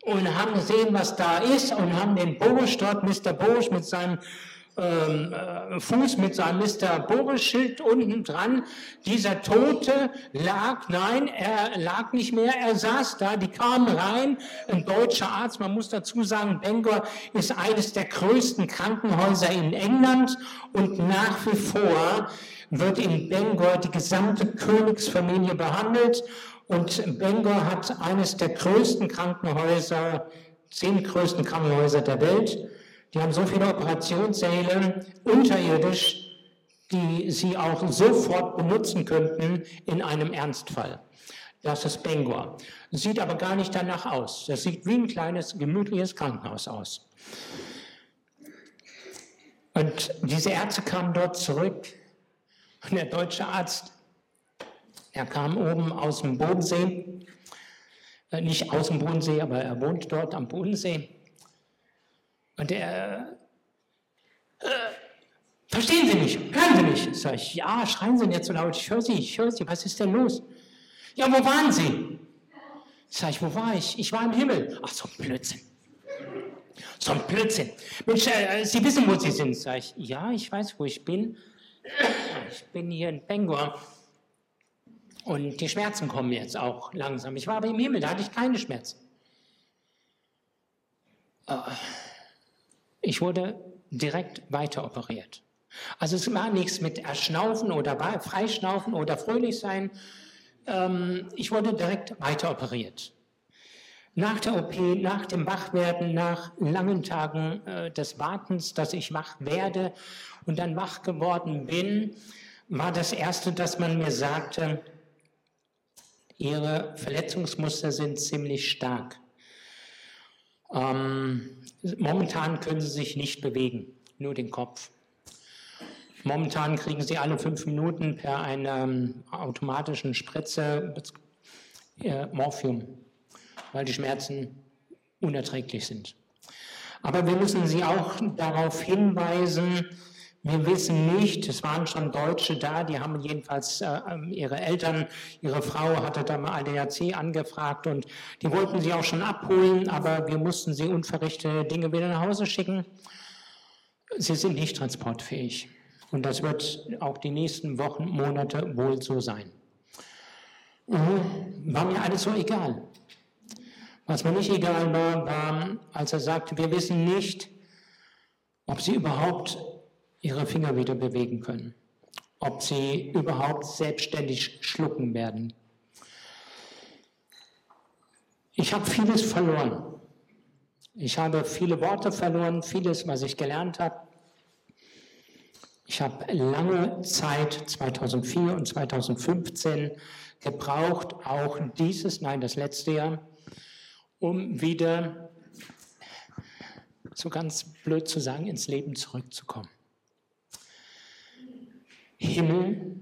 und haben gesehen, was da ist und haben den Boris dort, Mr. Boris mit seinem ähm, äh, Fuß mit seinem Mr. Boris-Schild unten dran. Dieser Tote lag, nein, er lag nicht mehr, er saß da, die kamen rein, ein deutscher Arzt, man muss dazu sagen, Bangor ist eines der größten Krankenhäuser in England und nach wie vor wird in Bangor die gesamte Königsfamilie behandelt und Bangor hat eines der größten Krankenhäuser, zehn größten Krankenhäuser der Welt. Die haben so viele Operationssäle unterirdisch, die sie auch sofort benutzen könnten in einem Ernstfall. Das ist Bangor. Sieht aber gar nicht danach aus. Das sieht wie ein kleines, gemütliches Krankenhaus aus. Und diese Ärzte kamen dort zurück und der deutsche Arzt, er kam oben aus dem Bodensee, äh, nicht aus dem Bodensee, aber er wohnt dort am Bodensee. Und er, äh, Verstehen Sie mich? Hören Sie mich? Sag ich, ja, schreien Sie nicht so laut. Ich höre Sie, ich höre Sie. Was ist denn los? Ja, wo waren Sie? Sag ich, wo war ich? Ich war im Himmel. Ach, so ein Blödsinn. So ein Blödsinn. Mensch, äh, Sie wissen, wo Sie sind. Sag ich, ja, ich weiß, wo ich bin. Ich bin hier in Bangor. Und die Schmerzen kommen jetzt auch langsam. Ich war aber im Himmel, da hatte ich keine Schmerzen. Äh, ich wurde direkt weiter operiert. Also es war nichts mit Erschnaufen oder Freischnaufen oder fröhlich sein. Ähm, ich wurde direkt weiter operiert. Nach der OP, nach dem Wachwerden, nach langen Tagen äh, des Wartens, dass ich wach werde und dann wach geworden bin, war das Erste, dass man mir sagte, Ihre Verletzungsmuster sind ziemlich stark. Ähm, momentan können Sie sich nicht bewegen, nur den Kopf. Momentan kriegen Sie alle fünf Minuten per einer ähm, automatischen Spritze äh, Morphium, weil die Schmerzen unerträglich sind. Aber wir müssen Sie auch darauf hinweisen, wir wissen nicht, es waren schon Deutsche da, die haben jedenfalls äh, ähm, ihre Eltern, ihre Frau hatte da mal ADAC angefragt und die wollten sie auch schon abholen, aber wir mussten sie unverrichtete Dinge wieder nach Hause schicken. Sie sind nicht transportfähig. Und das wird auch die nächsten Wochen, Monate wohl so sein. War mir alles so egal. Was mir nicht egal war, war, als er sagte, wir wissen nicht, ob sie überhaupt ihre Finger wieder bewegen können, ob sie überhaupt selbstständig schlucken werden. Ich habe vieles verloren. Ich habe viele Worte verloren, vieles, was ich gelernt habe. Ich habe lange Zeit, 2004 und 2015, gebraucht, auch dieses, nein, das letzte Jahr, um wieder, so ganz blöd zu sagen, ins Leben zurückzukommen. Himmel,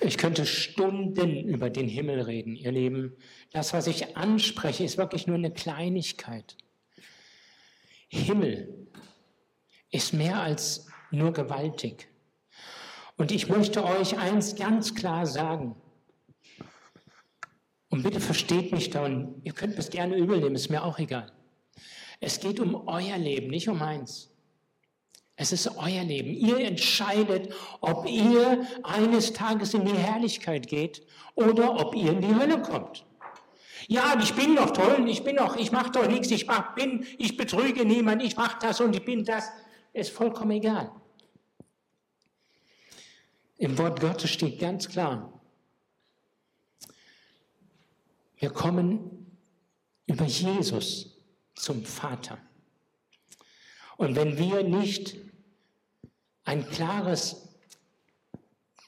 ich könnte Stunden über den Himmel reden, ihr Lieben. Das, was ich anspreche, ist wirklich nur eine Kleinigkeit. Himmel, ist mehr als nur gewaltig. Und ich möchte euch eins ganz klar sagen. Und bitte versteht mich da und ihr könnt es gerne übernehmen, ist mir auch egal. Es geht um euer Leben, nicht um meins. Es ist euer Leben. Ihr entscheidet, ob ihr eines Tages in die Herrlichkeit geht oder ob ihr in die Hölle kommt. Ja, ich bin doch toll, ich bin doch, ich mache doch nichts, ich mach, bin, ich betrüge niemand, ich mache das und ich bin das ist vollkommen egal. Im Wort Gottes steht ganz klar, wir kommen über Jesus zum Vater. Und wenn wir nicht ein klares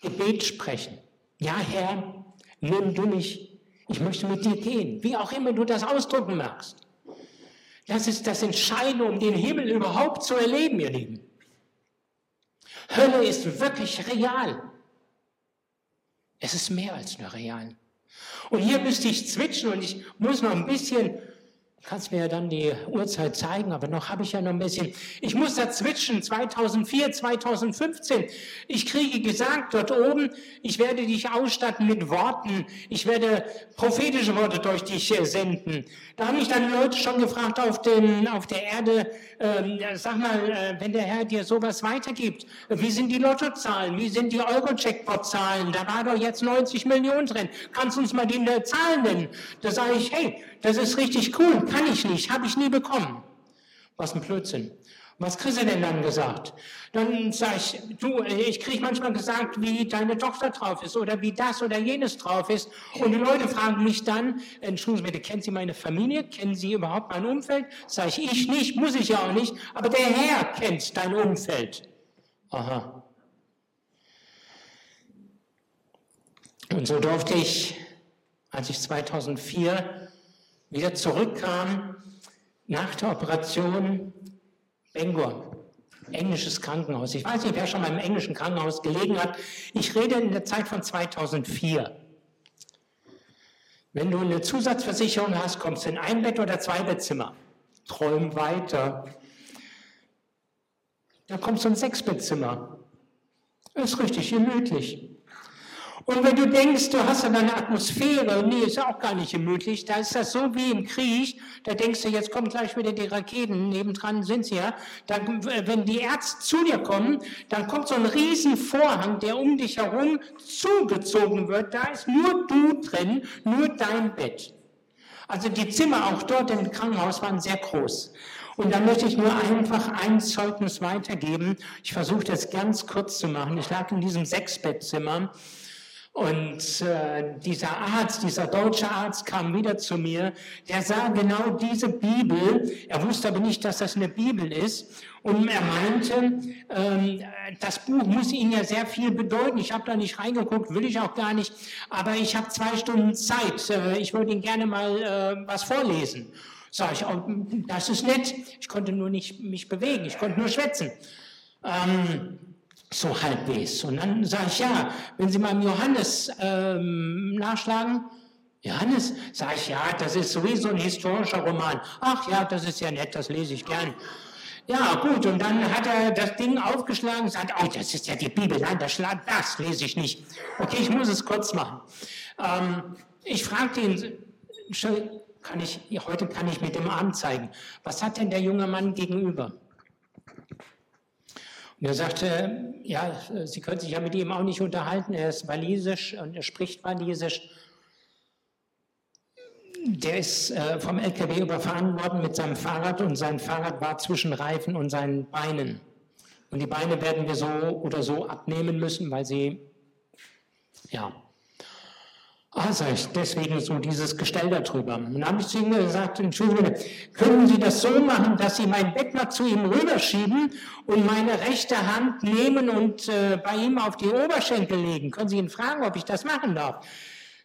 Gebet sprechen, ja Herr, nimm du mich, ich möchte mit dir gehen, wie auch immer du das ausdrücken magst, das ist das Entscheidende, um den Himmel überhaupt zu erleben, ihr Lieben. Hölle ist wirklich real. Es ist mehr als nur real. Und hier müsste ich zwitschen und ich muss noch ein bisschen kannst mir ja dann die Uhrzeit zeigen, aber noch habe ich ja noch ein bisschen. Ich muss dazwischen 2004, 2015. Ich kriege gesagt dort oben, ich werde dich ausstatten mit Worten. Ich werde prophetische Worte durch dich äh, senden. Da haben mich dann Leute schon gefragt auf, dem, auf der Erde, äh, sag mal, äh, wenn der Herr dir sowas weitergibt, wie sind die Lottozahlen? Wie sind die Euro-Checkpot-Zahlen? Da war doch jetzt 90 Millionen drin. Kannst du uns mal die äh, Zahlen nennen? Da sage ich, hey, das ist richtig cool, kann ich nicht, habe ich nie bekommen. Was ein Blödsinn. Was kriegst du denn dann gesagt? Dann sage ich, du, ich kriege manchmal gesagt, wie deine Tochter drauf ist oder wie das oder jenes drauf ist. Und die Leute fragen mich dann, entschuldigen Sie bitte, kennen Sie meine Familie? Kennen Sie überhaupt mein Umfeld? Sage ich, ich nicht, muss ich ja auch nicht, aber der Herr kennt dein Umfeld. Aha. Und so durfte ich, als ich 2004 wieder zurückkam nach der Operation Bangor, englisches Krankenhaus. Ich weiß nicht, wer schon mal im englischen Krankenhaus gelegen hat. Ich rede in der Zeit von 2004. Wenn du eine Zusatzversicherung hast, kommst du in ein Bett oder zwei Bettzimmer. Träum weiter. Da kommt so ein Sechsbettzimmer. Ist richtig gemütlich. Und wenn du denkst, du hast dann eine Atmosphäre, nee, ist auch gar nicht gemütlich, da ist das so wie im Krieg, da denkst du, jetzt kommen gleich wieder die Raketen, nebendran sind sie ja, da, wenn die Ärzte zu dir kommen, dann kommt so ein riesen Vorhang, der um dich herum zugezogen wird, da ist nur du drin, nur dein Bett. Also die Zimmer auch dort im Krankenhaus waren sehr groß. Und da möchte ich nur einfach ein Zeugnis weitergeben. Ich versuche das ganz kurz zu machen. Ich lag in diesem Sechsbettzimmer und äh, dieser Arzt, dieser deutsche Arzt kam wieder zu mir, der sah genau diese Bibel, er wusste aber nicht, dass das eine Bibel ist, und er meinte, ähm, das Buch muss Ihnen ja sehr viel bedeuten. Ich habe da nicht reingeguckt, will ich auch gar nicht, aber ich habe zwei Stunden Zeit, äh, ich würde Ihnen gerne mal äh, was vorlesen. Sag ich, oh, das ist nett, ich konnte nur nicht mich bewegen, ich konnte nur schwätzen. Ähm, so halbwegs. Und dann sage ich, ja, wenn Sie mal im Johannes ähm, nachschlagen, Johannes, sage ich, ja, das ist sowieso ein historischer Roman. Ach ja, das ist ja nett, das lese ich gern. Ja, gut, und dann hat er das Ding aufgeschlagen und sagt, oh, das ist ja die Bibel, nein, das, das lese ich nicht. Okay, ich muss es kurz machen. Ähm, ich fragte ihn, kann ich, heute kann ich mit dem Arm zeigen, was hat denn der junge Mann gegenüber? Und er sagte, ja, Sie können sich ja mit ihm auch nicht unterhalten, er ist walisisch und er spricht walisisch. Der ist äh, vom LKW überfahren worden mit seinem Fahrrad und sein Fahrrad war zwischen Reifen und seinen Beinen. Und die Beine werden wir so oder so abnehmen müssen, weil sie, ja, Ah, sag ich, deswegen so dieses Gestell darüber. Und dann habe ich zu ihm gesagt, Entschuldigung, können Sie das so machen, dass Sie mein Bett mal zu ihm rüberschieben und meine rechte Hand nehmen und äh, bei ihm auf die Oberschenkel legen? Können Sie ihn fragen, ob ich das machen darf?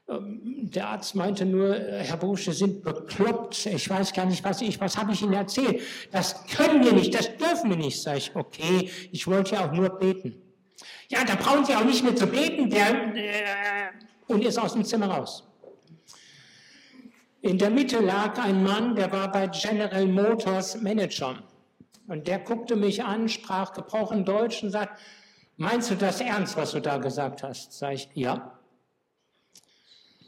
Ähm, der Arzt meinte nur, äh, Herr Busch, Sie sind bekloppt. Ich weiß gar nicht, was ich, was habe ich Ihnen erzählt? Das können wir nicht, das dürfen wir nicht. Sag ich, okay, ich wollte ja auch nur beten. Ja, da brauchen Sie auch nicht mehr zu beten. Der, äh, und ist aus dem Zimmer raus. In der Mitte lag ein Mann, der war bei General Motors Manager. Und der guckte mich an, sprach gebrochen Deutsch und sagt, meinst du das ernst, was du da gesagt hast? Sag ich, ja.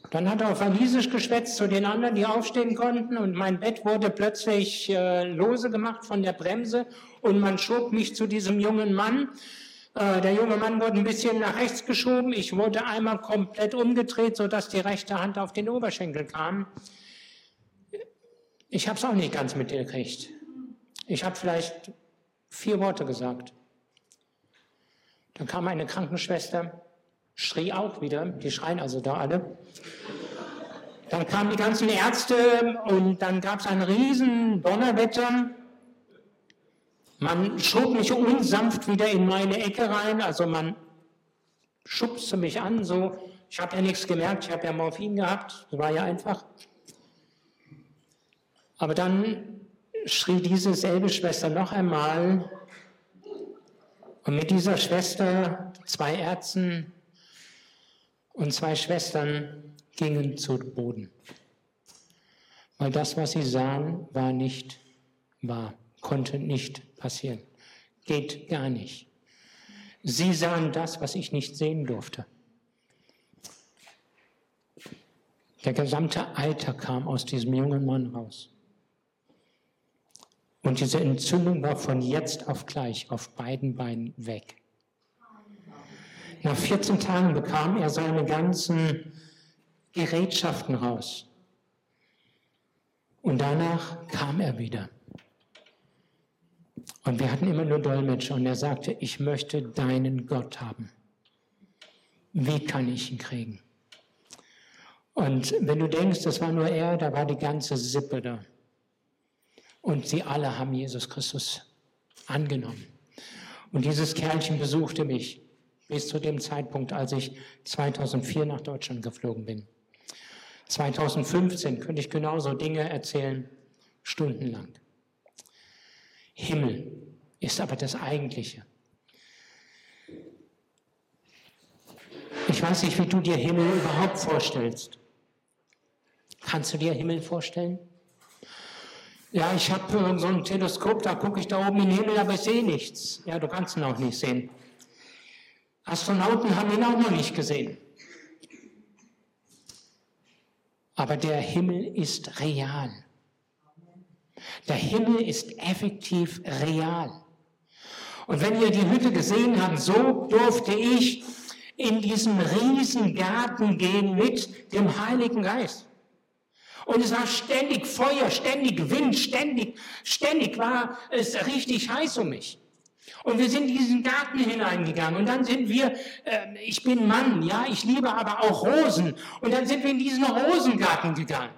Dann hat er auf Walisisch geschwätzt zu den anderen, die aufstehen konnten und mein Bett wurde plötzlich äh, lose gemacht von der Bremse und man schob mich zu diesem jungen Mann äh, der junge Mann wurde ein bisschen nach rechts geschoben. Ich wurde einmal komplett umgedreht, sodass die rechte Hand auf den Oberschenkel kam. Ich habe es auch nicht ganz mitgekriegt. Ich habe vielleicht vier Worte gesagt. Dann kam eine Krankenschwester, schrie auch wieder, die schreien also da alle. Dann kamen die ganzen Ärzte und dann gab es ein riesen Donnerwetter. Man schob mich unsanft wieder in meine Ecke rein, also man schubste mich an, so. Ich habe ja nichts gemerkt, ich habe ja Morphin gehabt, das war ja einfach. Aber dann schrie diese selbe Schwester noch einmal und mit dieser Schwester, zwei Ärzten und zwei Schwestern gingen zu Boden. Weil das, was sie sahen, war nicht wahr, konnte nicht passieren. Geht gar nicht. Sie sahen das, was ich nicht sehen durfte. Der gesamte Alter kam aus diesem jungen Mann raus. Und diese Entzündung war von jetzt auf gleich auf beiden Beinen weg. Nach 14 Tagen bekam er seine ganzen Gerätschaften raus. Und danach kam er wieder. Und wir hatten immer nur Dolmetscher und er sagte, ich möchte deinen Gott haben. Wie kann ich ihn kriegen? Und wenn du denkst, das war nur er, da war die ganze Sippe da. Und sie alle haben Jesus Christus angenommen. Und dieses Kerlchen besuchte mich bis zu dem Zeitpunkt, als ich 2004 nach Deutschland geflogen bin. 2015 könnte ich genauso Dinge erzählen, stundenlang. Himmel ist aber das Eigentliche. Ich weiß nicht, wie du dir Himmel überhaupt vorstellst. Kannst du dir Himmel vorstellen? Ja, ich habe so ein Teleskop, da gucke ich da oben in den Himmel, aber ich sehe nichts. Ja, du kannst ihn auch nicht sehen. Astronauten haben ihn auch noch nicht gesehen. Aber der Himmel ist real. Der Himmel ist effektiv real. Und wenn ihr die Hütte gesehen habt, so durfte ich in diesen Riesengarten gehen mit dem Heiligen Geist. Und es war ständig Feuer, ständig Wind, ständig, ständig war es richtig heiß um mich. Und wir sind in diesen Garten hineingegangen und dann sind wir, äh, ich bin Mann, ja, ich liebe aber auch Rosen. Und dann sind wir in diesen Rosengarten gegangen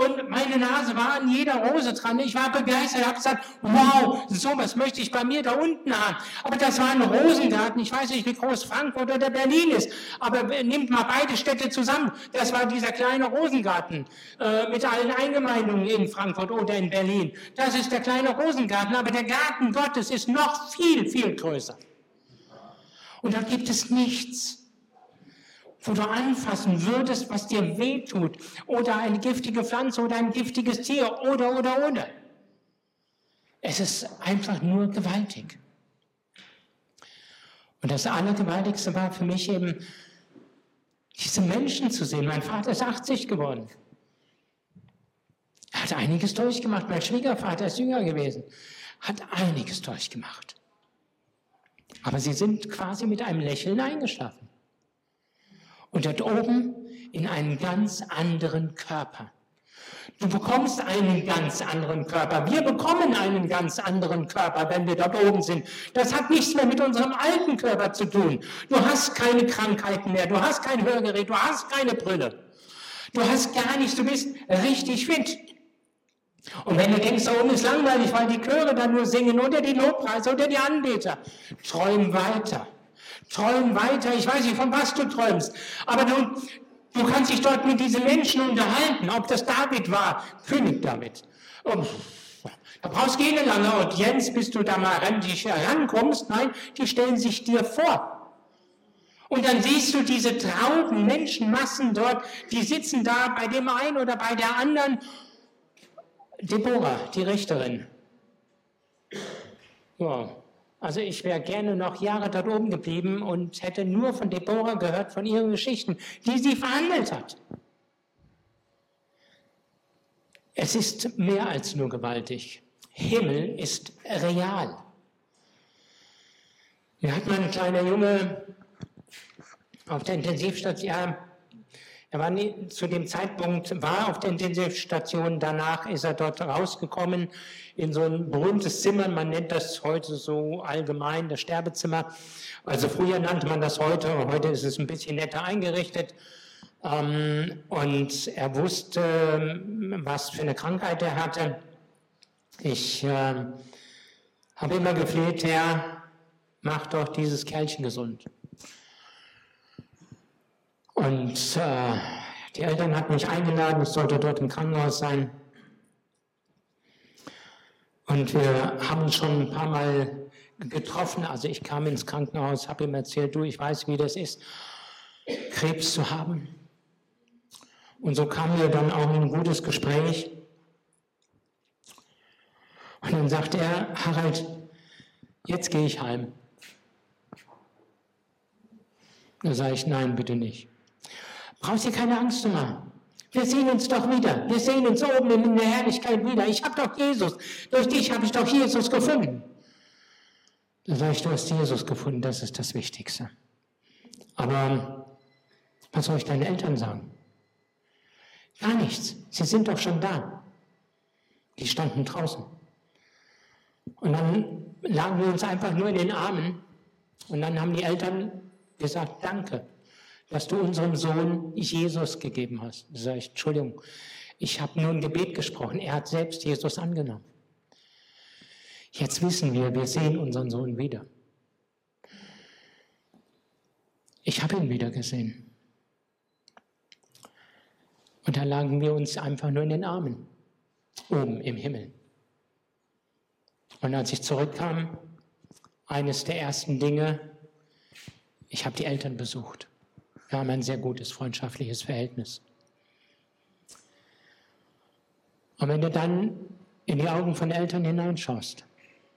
und meine Nase war an jeder Rose dran. Ich war begeistert, habe gesagt, wow, sowas möchte ich bei mir da unten haben. Aber das war ein Rosengarten. Ich weiß nicht, wie groß Frankfurt oder Berlin ist, aber nimmt mal beide Städte zusammen. Das war dieser kleine Rosengarten äh, mit allen Eingemeindungen in Frankfurt oder in Berlin. Das ist der kleine Rosengarten, aber der Garten Gottes ist noch viel, viel größer. Und da gibt es nichts wo du anfassen würdest, was dir wehtut, oder eine giftige Pflanze oder ein giftiges Tier, oder, oder, oder. Es ist einfach nur gewaltig. Und das Allergewaltigste war für mich eben, diese Menschen zu sehen. Mein Vater ist 80 geworden. Er hat einiges durchgemacht. Mein Schwiegervater ist jünger gewesen. Hat einiges durchgemacht. Aber sie sind quasi mit einem Lächeln eingeschlafen und dort oben in einen ganz anderen Körper. Du bekommst einen ganz anderen Körper. Wir bekommen einen ganz anderen Körper, wenn wir dort oben sind. Das hat nichts mehr mit unserem alten Körper zu tun. Du hast keine Krankheiten mehr, du hast kein Hörgerät, du hast keine Brille. Du hast gar nichts, du bist richtig fit. Und wenn du denkst, da oben ist langweilig, weil die Chöre da nur singen oder die Lobpreise oder die Anbeter, träum weiter. Träum weiter. Ich weiß nicht, von was du träumst. Aber du, du kannst dich dort mit diesen Menschen unterhalten. Ob das David war, König David. Und da brauchst du keine lange Audienz, bis du da mal an dich herankommst. Nein, die stellen sich dir vor. Und dann siehst du diese trauten Menschenmassen dort, die sitzen da bei dem einen oder bei der anderen. Deborah, die Richterin. Ja, also ich wäre gerne noch Jahre dort oben geblieben und hätte nur von Deborah gehört, von ihren Geschichten, die sie verhandelt hat. Es ist mehr als nur gewaltig. Himmel ist real. Mir hat mein kleiner Junge auf der Intensivstation, ja, er war nie, zu dem Zeitpunkt, war auf der Intensivstation, danach ist er dort rausgekommen in so ein berühmtes Zimmer, man nennt das heute so allgemein das Sterbezimmer. Also früher nannte man das heute, heute ist es ein bisschen netter eingerichtet. Ähm, und er wusste, was für eine Krankheit er hatte. Ich äh, habe immer gefleht, Herr, mach doch dieses Kerlchen gesund. Und äh, die Eltern hatten mich eingeladen, ich sollte dort im Krankenhaus sein. Und wir haben uns schon ein paar Mal getroffen. Also ich kam ins Krankenhaus, habe ihm erzählt, du, ich weiß, wie das ist, Krebs zu haben. Und so kamen wir dann auch in ein gutes Gespräch. Und dann sagt er, Harald, jetzt gehe ich heim. Da sage ich, nein, bitte nicht. Brauchst dir keine Angst zu machen. Wir sehen uns doch wieder. Wir sehen uns oben in der Herrlichkeit wieder. Ich habe doch Jesus. Durch dich habe ich doch Jesus gefunden. Dann sage du hast Jesus gefunden. Das ist das Wichtigste. Aber was soll ich deinen Eltern sagen? Gar nichts. Sie sind doch schon da. Die standen draußen. Und dann lagen wir uns einfach nur in den Armen. Und dann haben die Eltern gesagt, danke dass du unserem Sohn Jesus gegeben hast. Da sage ich, Entschuldigung, ich habe nur ein Gebet gesprochen. Er hat selbst Jesus angenommen. Jetzt wissen wir, wir sehen unseren Sohn wieder. Ich habe ihn wieder gesehen. Und da lagen wir uns einfach nur in den Armen, oben im Himmel. Und als ich zurückkam, eines der ersten Dinge, ich habe die Eltern besucht. Wir haben ein sehr gutes freundschaftliches Verhältnis. Und wenn du dann in die Augen von Eltern hineinschaust,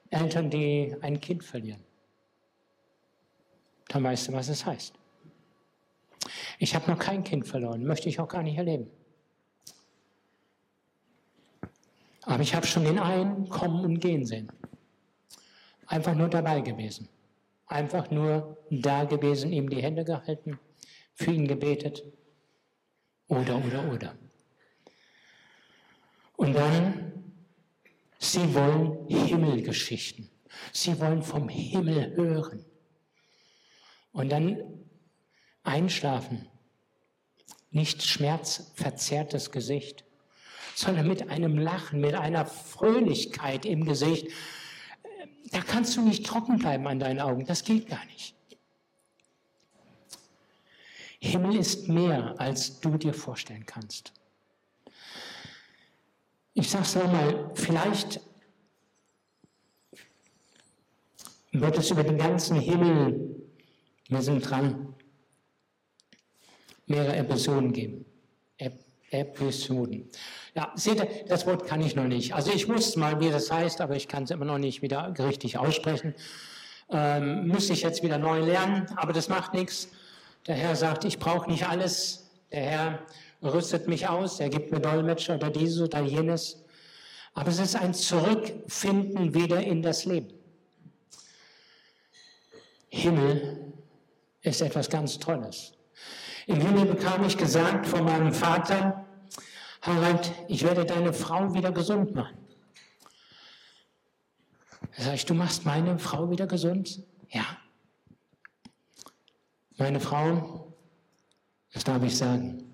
Eltern, die ein Kind verlieren, dann weißt du, was es heißt. Ich habe noch kein Kind verloren, möchte ich auch gar nicht erleben. Aber ich habe schon den einen kommen und gehen sehen. Einfach nur dabei gewesen. Einfach nur da gewesen, ihm die Hände gehalten, für ihn gebetet. Oder, oder, oder. Und dann, sie wollen Himmelgeschichten. Sie wollen vom Himmel hören. Und dann einschlafen. Nicht schmerzverzerrtes Gesicht, sondern mit einem Lachen, mit einer Fröhlichkeit im Gesicht. Da kannst du nicht trocken bleiben an deinen Augen. Das geht gar nicht. Himmel ist mehr, als du dir vorstellen kannst. Ich sage es nochmal, vielleicht wird es über den ganzen Himmel, wir sind dran, mehrere Episoden geben. Ep Episoden. Ja, seht ihr, das Wort kann ich noch nicht. Also ich wusste mal, wie das heißt, aber ich kann es immer noch nicht wieder richtig aussprechen. Ähm, müsste ich jetzt wieder neu lernen, aber das macht nichts. Der Herr sagt, ich brauche nicht alles. Der Herr rüstet mich aus, er gibt mir Dolmetscher oder dieses oder jenes. Aber es ist ein Zurückfinden wieder in das Leben. Himmel ist etwas ganz Tolles. Im Himmel bekam ich gesagt von meinem Vater, Harald, ich werde deine Frau wieder gesund machen. Da sage ich, du machst meine Frau wieder gesund? Ja. Meine Frau, das darf ich sagen,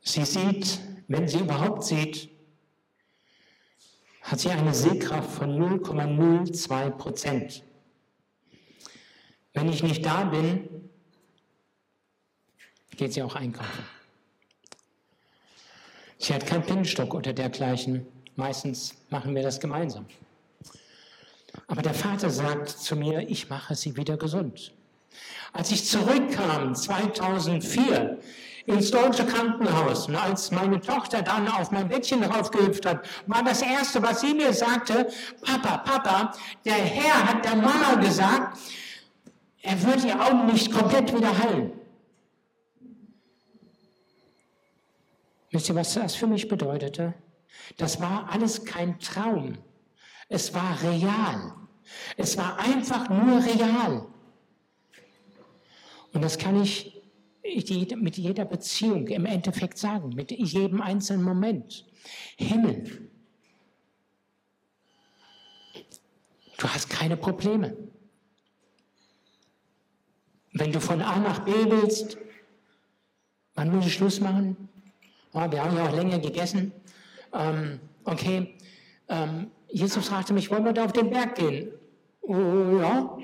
sie sieht, wenn sie überhaupt sieht, hat sie eine Sehkraft von 0,02 Prozent. Wenn ich nicht da bin, geht sie auch einkaufen. Sie hat keinen Pinnstock oder dergleichen. Meistens machen wir das gemeinsam. Aber der Vater sagt zu mir, ich mache sie wieder gesund. Als ich zurückkam 2004 ins deutsche Krankenhaus und als meine Tochter dann auf mein Bettchen draufgehüpft hat, war das Erste, was sie mir sagte, Papa, Papa, der Herr hat der Mama gesagt, er wird ihr Augen nicht komplett wieder heilen. Wisst ihr, was das für mich bedeutete? Das war alles kein Traum. Es war real. Es war einfach nur real. Und das kann ich mit jeder Beziehung im Endeffekt sagen, mit jedem einzelnen Moment. Himmel. Du hast keine Probleme. Wenn du von A nach B willst, wann muss ich Schluss machen? Oh, wir haben ja auch länger gegessen. Ähm, okay, ähm, Jesus fragte mich, wollen wir da auf den Berg gehen? Oh, ja.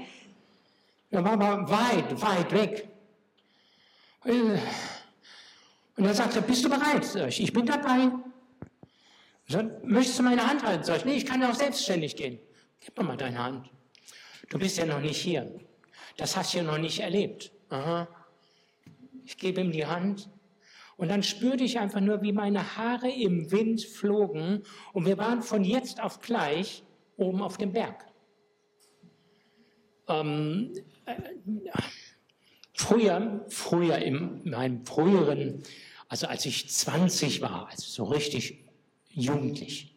Er war aber weit, weit weg. Äh, und er sagte, bist du bereit? Ich, ich bin dabei. Sag, möchtest du meine Hand halten? Sag ich, nee, ich kann ja auch selbstständig gehen. Gib mir mal deine Hand. Du bist ja noch nicht hier. Das hast du ja noch nicht erlebt. Aha. Ich gebe ihm die Hand und dann spürte ich einfach nur, wie meine Haare im Wind flogen und wir waren von jetzt auf gleich oben auf dem Berg. Ähm, äh, früher, früher in meinem früheren, also als ich 20 war, also so richtig jugendlich,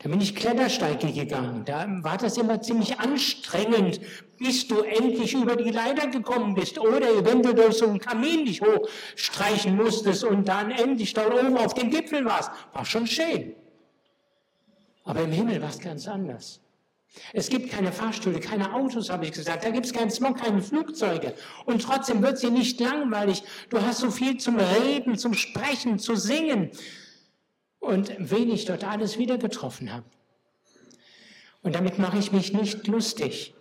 da bin ich Klettersteige gegangen. Da war das immer ziemlich anstrengend, bis du endlich über die Leiter gekommen bist. Oder wenn du durch so einen Kamin dich hochstreichen musstest und dann endlich da oben auf dem Gipfel warst. War schon schön. Aber im Himmel war es ganz anders. Es gibt keine Fahrstühle, keine Autos, habe ich gesagt. Da gibt es keinen Smog, keine Flugzeuge. Und trotzdem wird sie nicht langweilig. Du hast so viel zum Reden, zum Sprechen, zu singen und wen ich dort alles wieder getroffen habe. Und damit mache ich mich nicht lustig.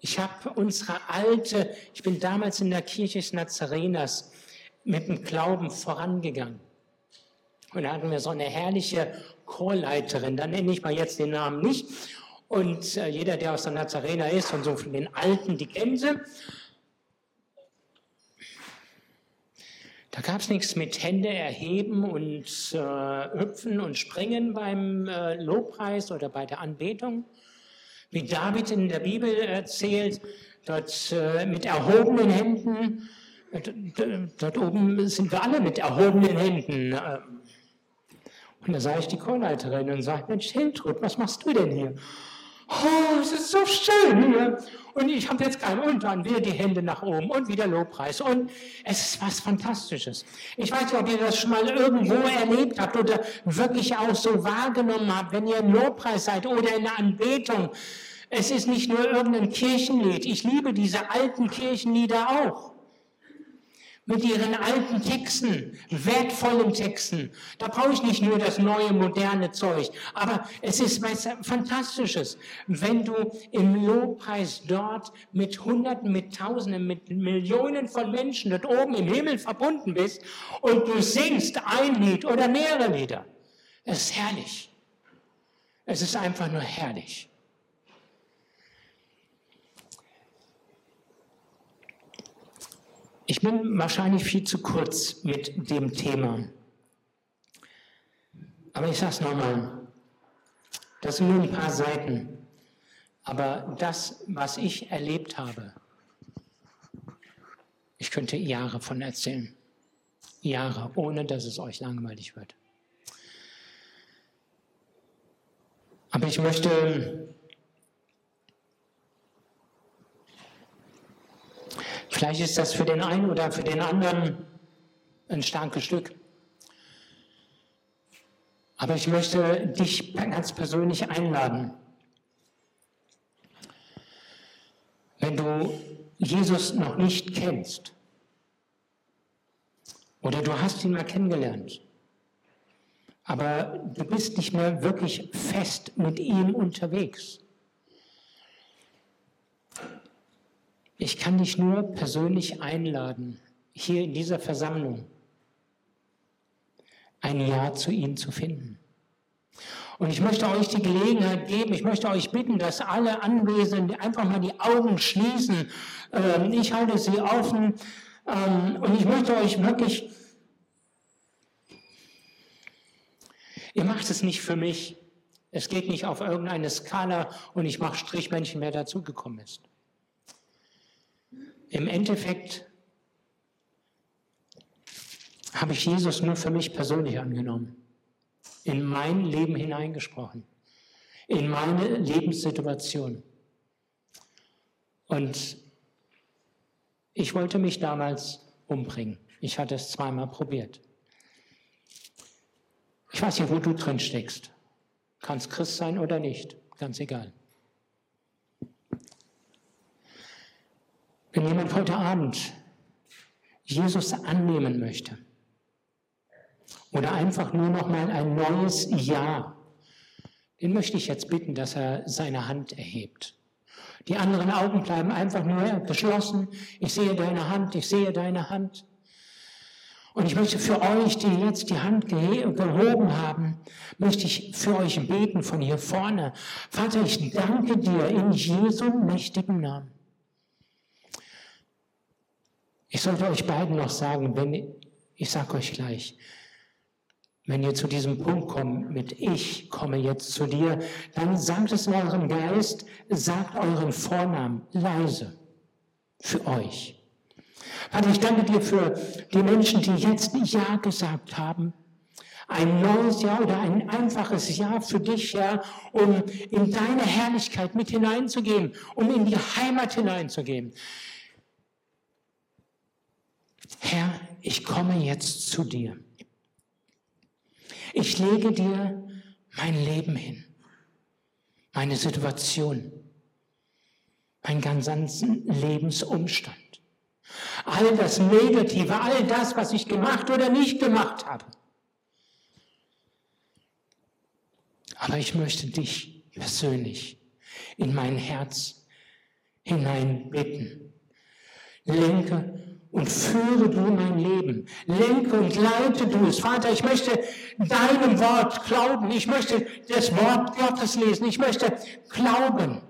Ich habe unsere alte, ich bin damals in der Kirche des Nazareners mit dem Glauben vorangegangen. Und da hatten wir so eine herrliche Chorleiterin, da nenne ich mal jetzt den Namen nicht. Und äh, jeder, der aus der Nazarener ist und so von den Alten, die kennen sie. Da gab es nichts mit Hände erheben und äh, hüpfen und springen beim äh, Lobpreis oder bei der Anbetung. Wie David in der Bibel erzählt, dort äh, mit erhobenen Händen, äh, dort oben sind wir alle mit erhobenen Händen. Äh. Und da sah ich die Chorleiterin und sagte, Mensch, Hiltrud, was machst du denn hier? Oh, es ist so schön hier. Und ich habe jetzt keinen dann wieder die Hände nach oben und wieder Lobpreis. Und es ist was Fantastisches. Ich weiß nicht, ob ihr das schon mal irgendwo erlebt habt oder wirklich auch so wahrgenommen habt, wenn ihr im Lobpreis seid oder in der Anbetung. Es ist nicht nur irgendein Kirchenlied. Ich liebe diese alten Kirchenlieder auch mit ihren alten Texten, wertvollen Texten. Da brauche ich nicht nur das neue, moderne Zeug. Aber es ist was Fantastisches, wenn du im Lobpreis dort mit Hunderten, mit Tausenden, mit Millionen von Menschen dort oben im Himmel verbunden bist und du singst ein Lied oder mehrere Lieder. Es ist herrlich. Es ist einfach nur herrlich. Ich bin wahrscheinlich viel zu kurz mit dem Thema. Aber ich sage es nochmal, das sind nur ein paar Seiten. Aber das, was ich erlebt habe, ich könnte Jahre von erzählen. Jahre, ohne dass es euch langweilig wird. Aber ich möchte Vielleicht ist das für den einen oder für den anderen ein starkes Stück. Aber ich möchte dich ganz persönlich einladen. Wenn du Jesus noch nicht kennst oder du hast ihn mal kennengelernt, aber du bist nicht mehr wirklich fest mit ihm unterwegs, Ich kann dich nur persönlich einladen, hier in dieser Versammlung ein Ja zu ihm zu finden. Und ich möchte euch die Gelegenheit geben, ich möchte euch bitten, dass alle Anwesenden einfach mal die Augen schließen. Ähm, ich halte sie offen ähm, und ich möchte euch wirklich, ihr macht es nicht für mich. Es geht nicht auf irgendeine Skala und ich mache Strichmännchen, wer dazugekommen ist. Im Endeffekt habe ich Jesus nur für mich persönlich angenommen, in mein Leben hineingesprochen, in meine Lebenssituation. Und ich wollte mich damals umbringen. Ich hatte es zweimal probiert. Ich weiß nicht, wo du drin steckst. Kannst Christ sein oder nicht, ganz egal. Wenn jemand heute Abend Jesus annehmen möchte oder einfach nur noch mal ein neues Ja, den möchte ich jetzt bitten, dass er seine Hand erhebt. Die anderen Augen bleiben einfach nur geschlossen. Ich sehe deine Hand, ich sehe deine Hand. Und ich möchte für euch, die jetzt die Hand gehoben haben, möchte ich für euch beten von hier vorne. Vater, ich danke dir in Jesu mächtigen Namen. Ich sollte euch beiden noch sagen, wenn, ich sage euch gleich, wenn ihr zu diesem Punkt kommt mit Ich komme jetzt zu dir, dann sagt es in eurem Geist, sagt euren Vornamen leise für euch. Vater, ich danke dir für die Menschen, die jetzt Ja gesagt haben. Ein neues Jahr oder ein einfaches Jahr für dich, Herr, um in deine Herrlichkeit mit hineinzugehen, um in die Heimat hineinzugehen. Herr, ich komme jetzt zu dir. Ich lege dir mein Leben hin, meine Situation, meinen ganzen Lebensumstand. All das Negative, all das, was ich gemacht oder nicht gemacht habe. Aber ich möchte dich persönlich in mein Herz hineinbitten. Lenke und führe du mein Leben. Lenke und leite du es. Vater, ich möchte deinem Wort glauben. Ich möchte das Wort Gottes lesen. Ich möchte glauben.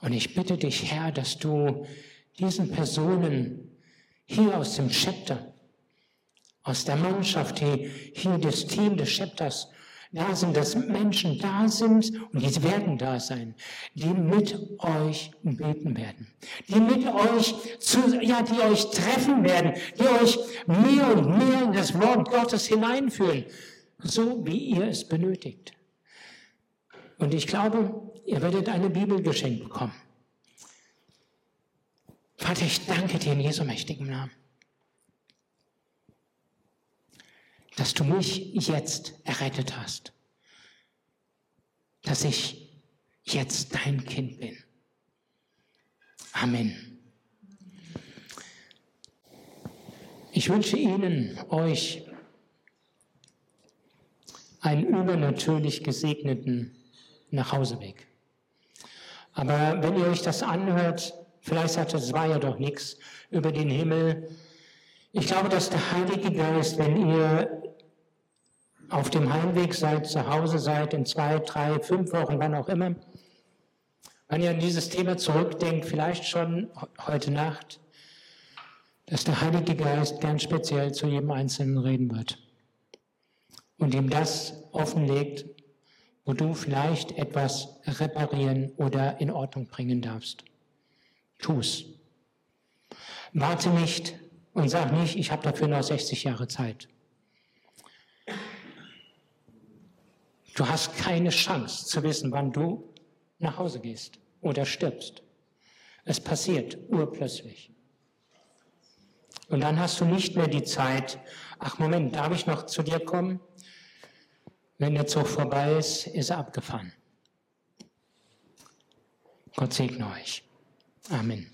Und ich bitte dich, Herr, dass du diesen Personen hier aus dem Chapter, aus der Mannschaft, die hier das Team des Chapters da sind, dass Menschen da sind und die werden da sein, die mit euch beten werden, die mit euch, zu, ja, die euch treffen werden, die euch mehr und mehr in das Wort Gottes hineinführen, so wie ihr es benötigt. Und ich glaube, ihr werdet eine Bibel geschenkt bekommen. Vater, ich danke dir in Jesu mächtigem Namen, dass du mich jetzt errettet hast, dass ich jetzt dein Kind bin. Amen. Ich wünsche Ihnen, euch, einen übernatürlich gesegneten Nachhauseweg. Aber wenn ihr euch das anhört, Vielleicht sagt er, es war ja doch nichts über den Himmel. Ich glaube, dass der Heilige Geist, wenn ihr auf dem Heimweg seid, zu Hause seid, in zwei, drei, fünf Wochen, wann auch immer, wenn ihr an dieses Thema zurückdenkt, vielleicht schon heute Nacht, dass der Heilige Geist ganz speziell zu jedem Einzelnen reden wird und ihm das offenlegt, wo du vielleicht etwas reparieren oder in Ordnung bringen darfst. Tu's. Warte nicht und sag nicht, ich habe dafür noch 60 Jahre Zeit. Du hast keine Chance zu wissen, wann du nach Hause gehst oder stirbst. Es passiert urplötzlich. Und dann hast du nicht mehr die Zeit, ach Moment, darf ich noch zu dir kommen? Wenn der Zug vorbei ist, ist er abgefahren. Gott segne euch. Amen.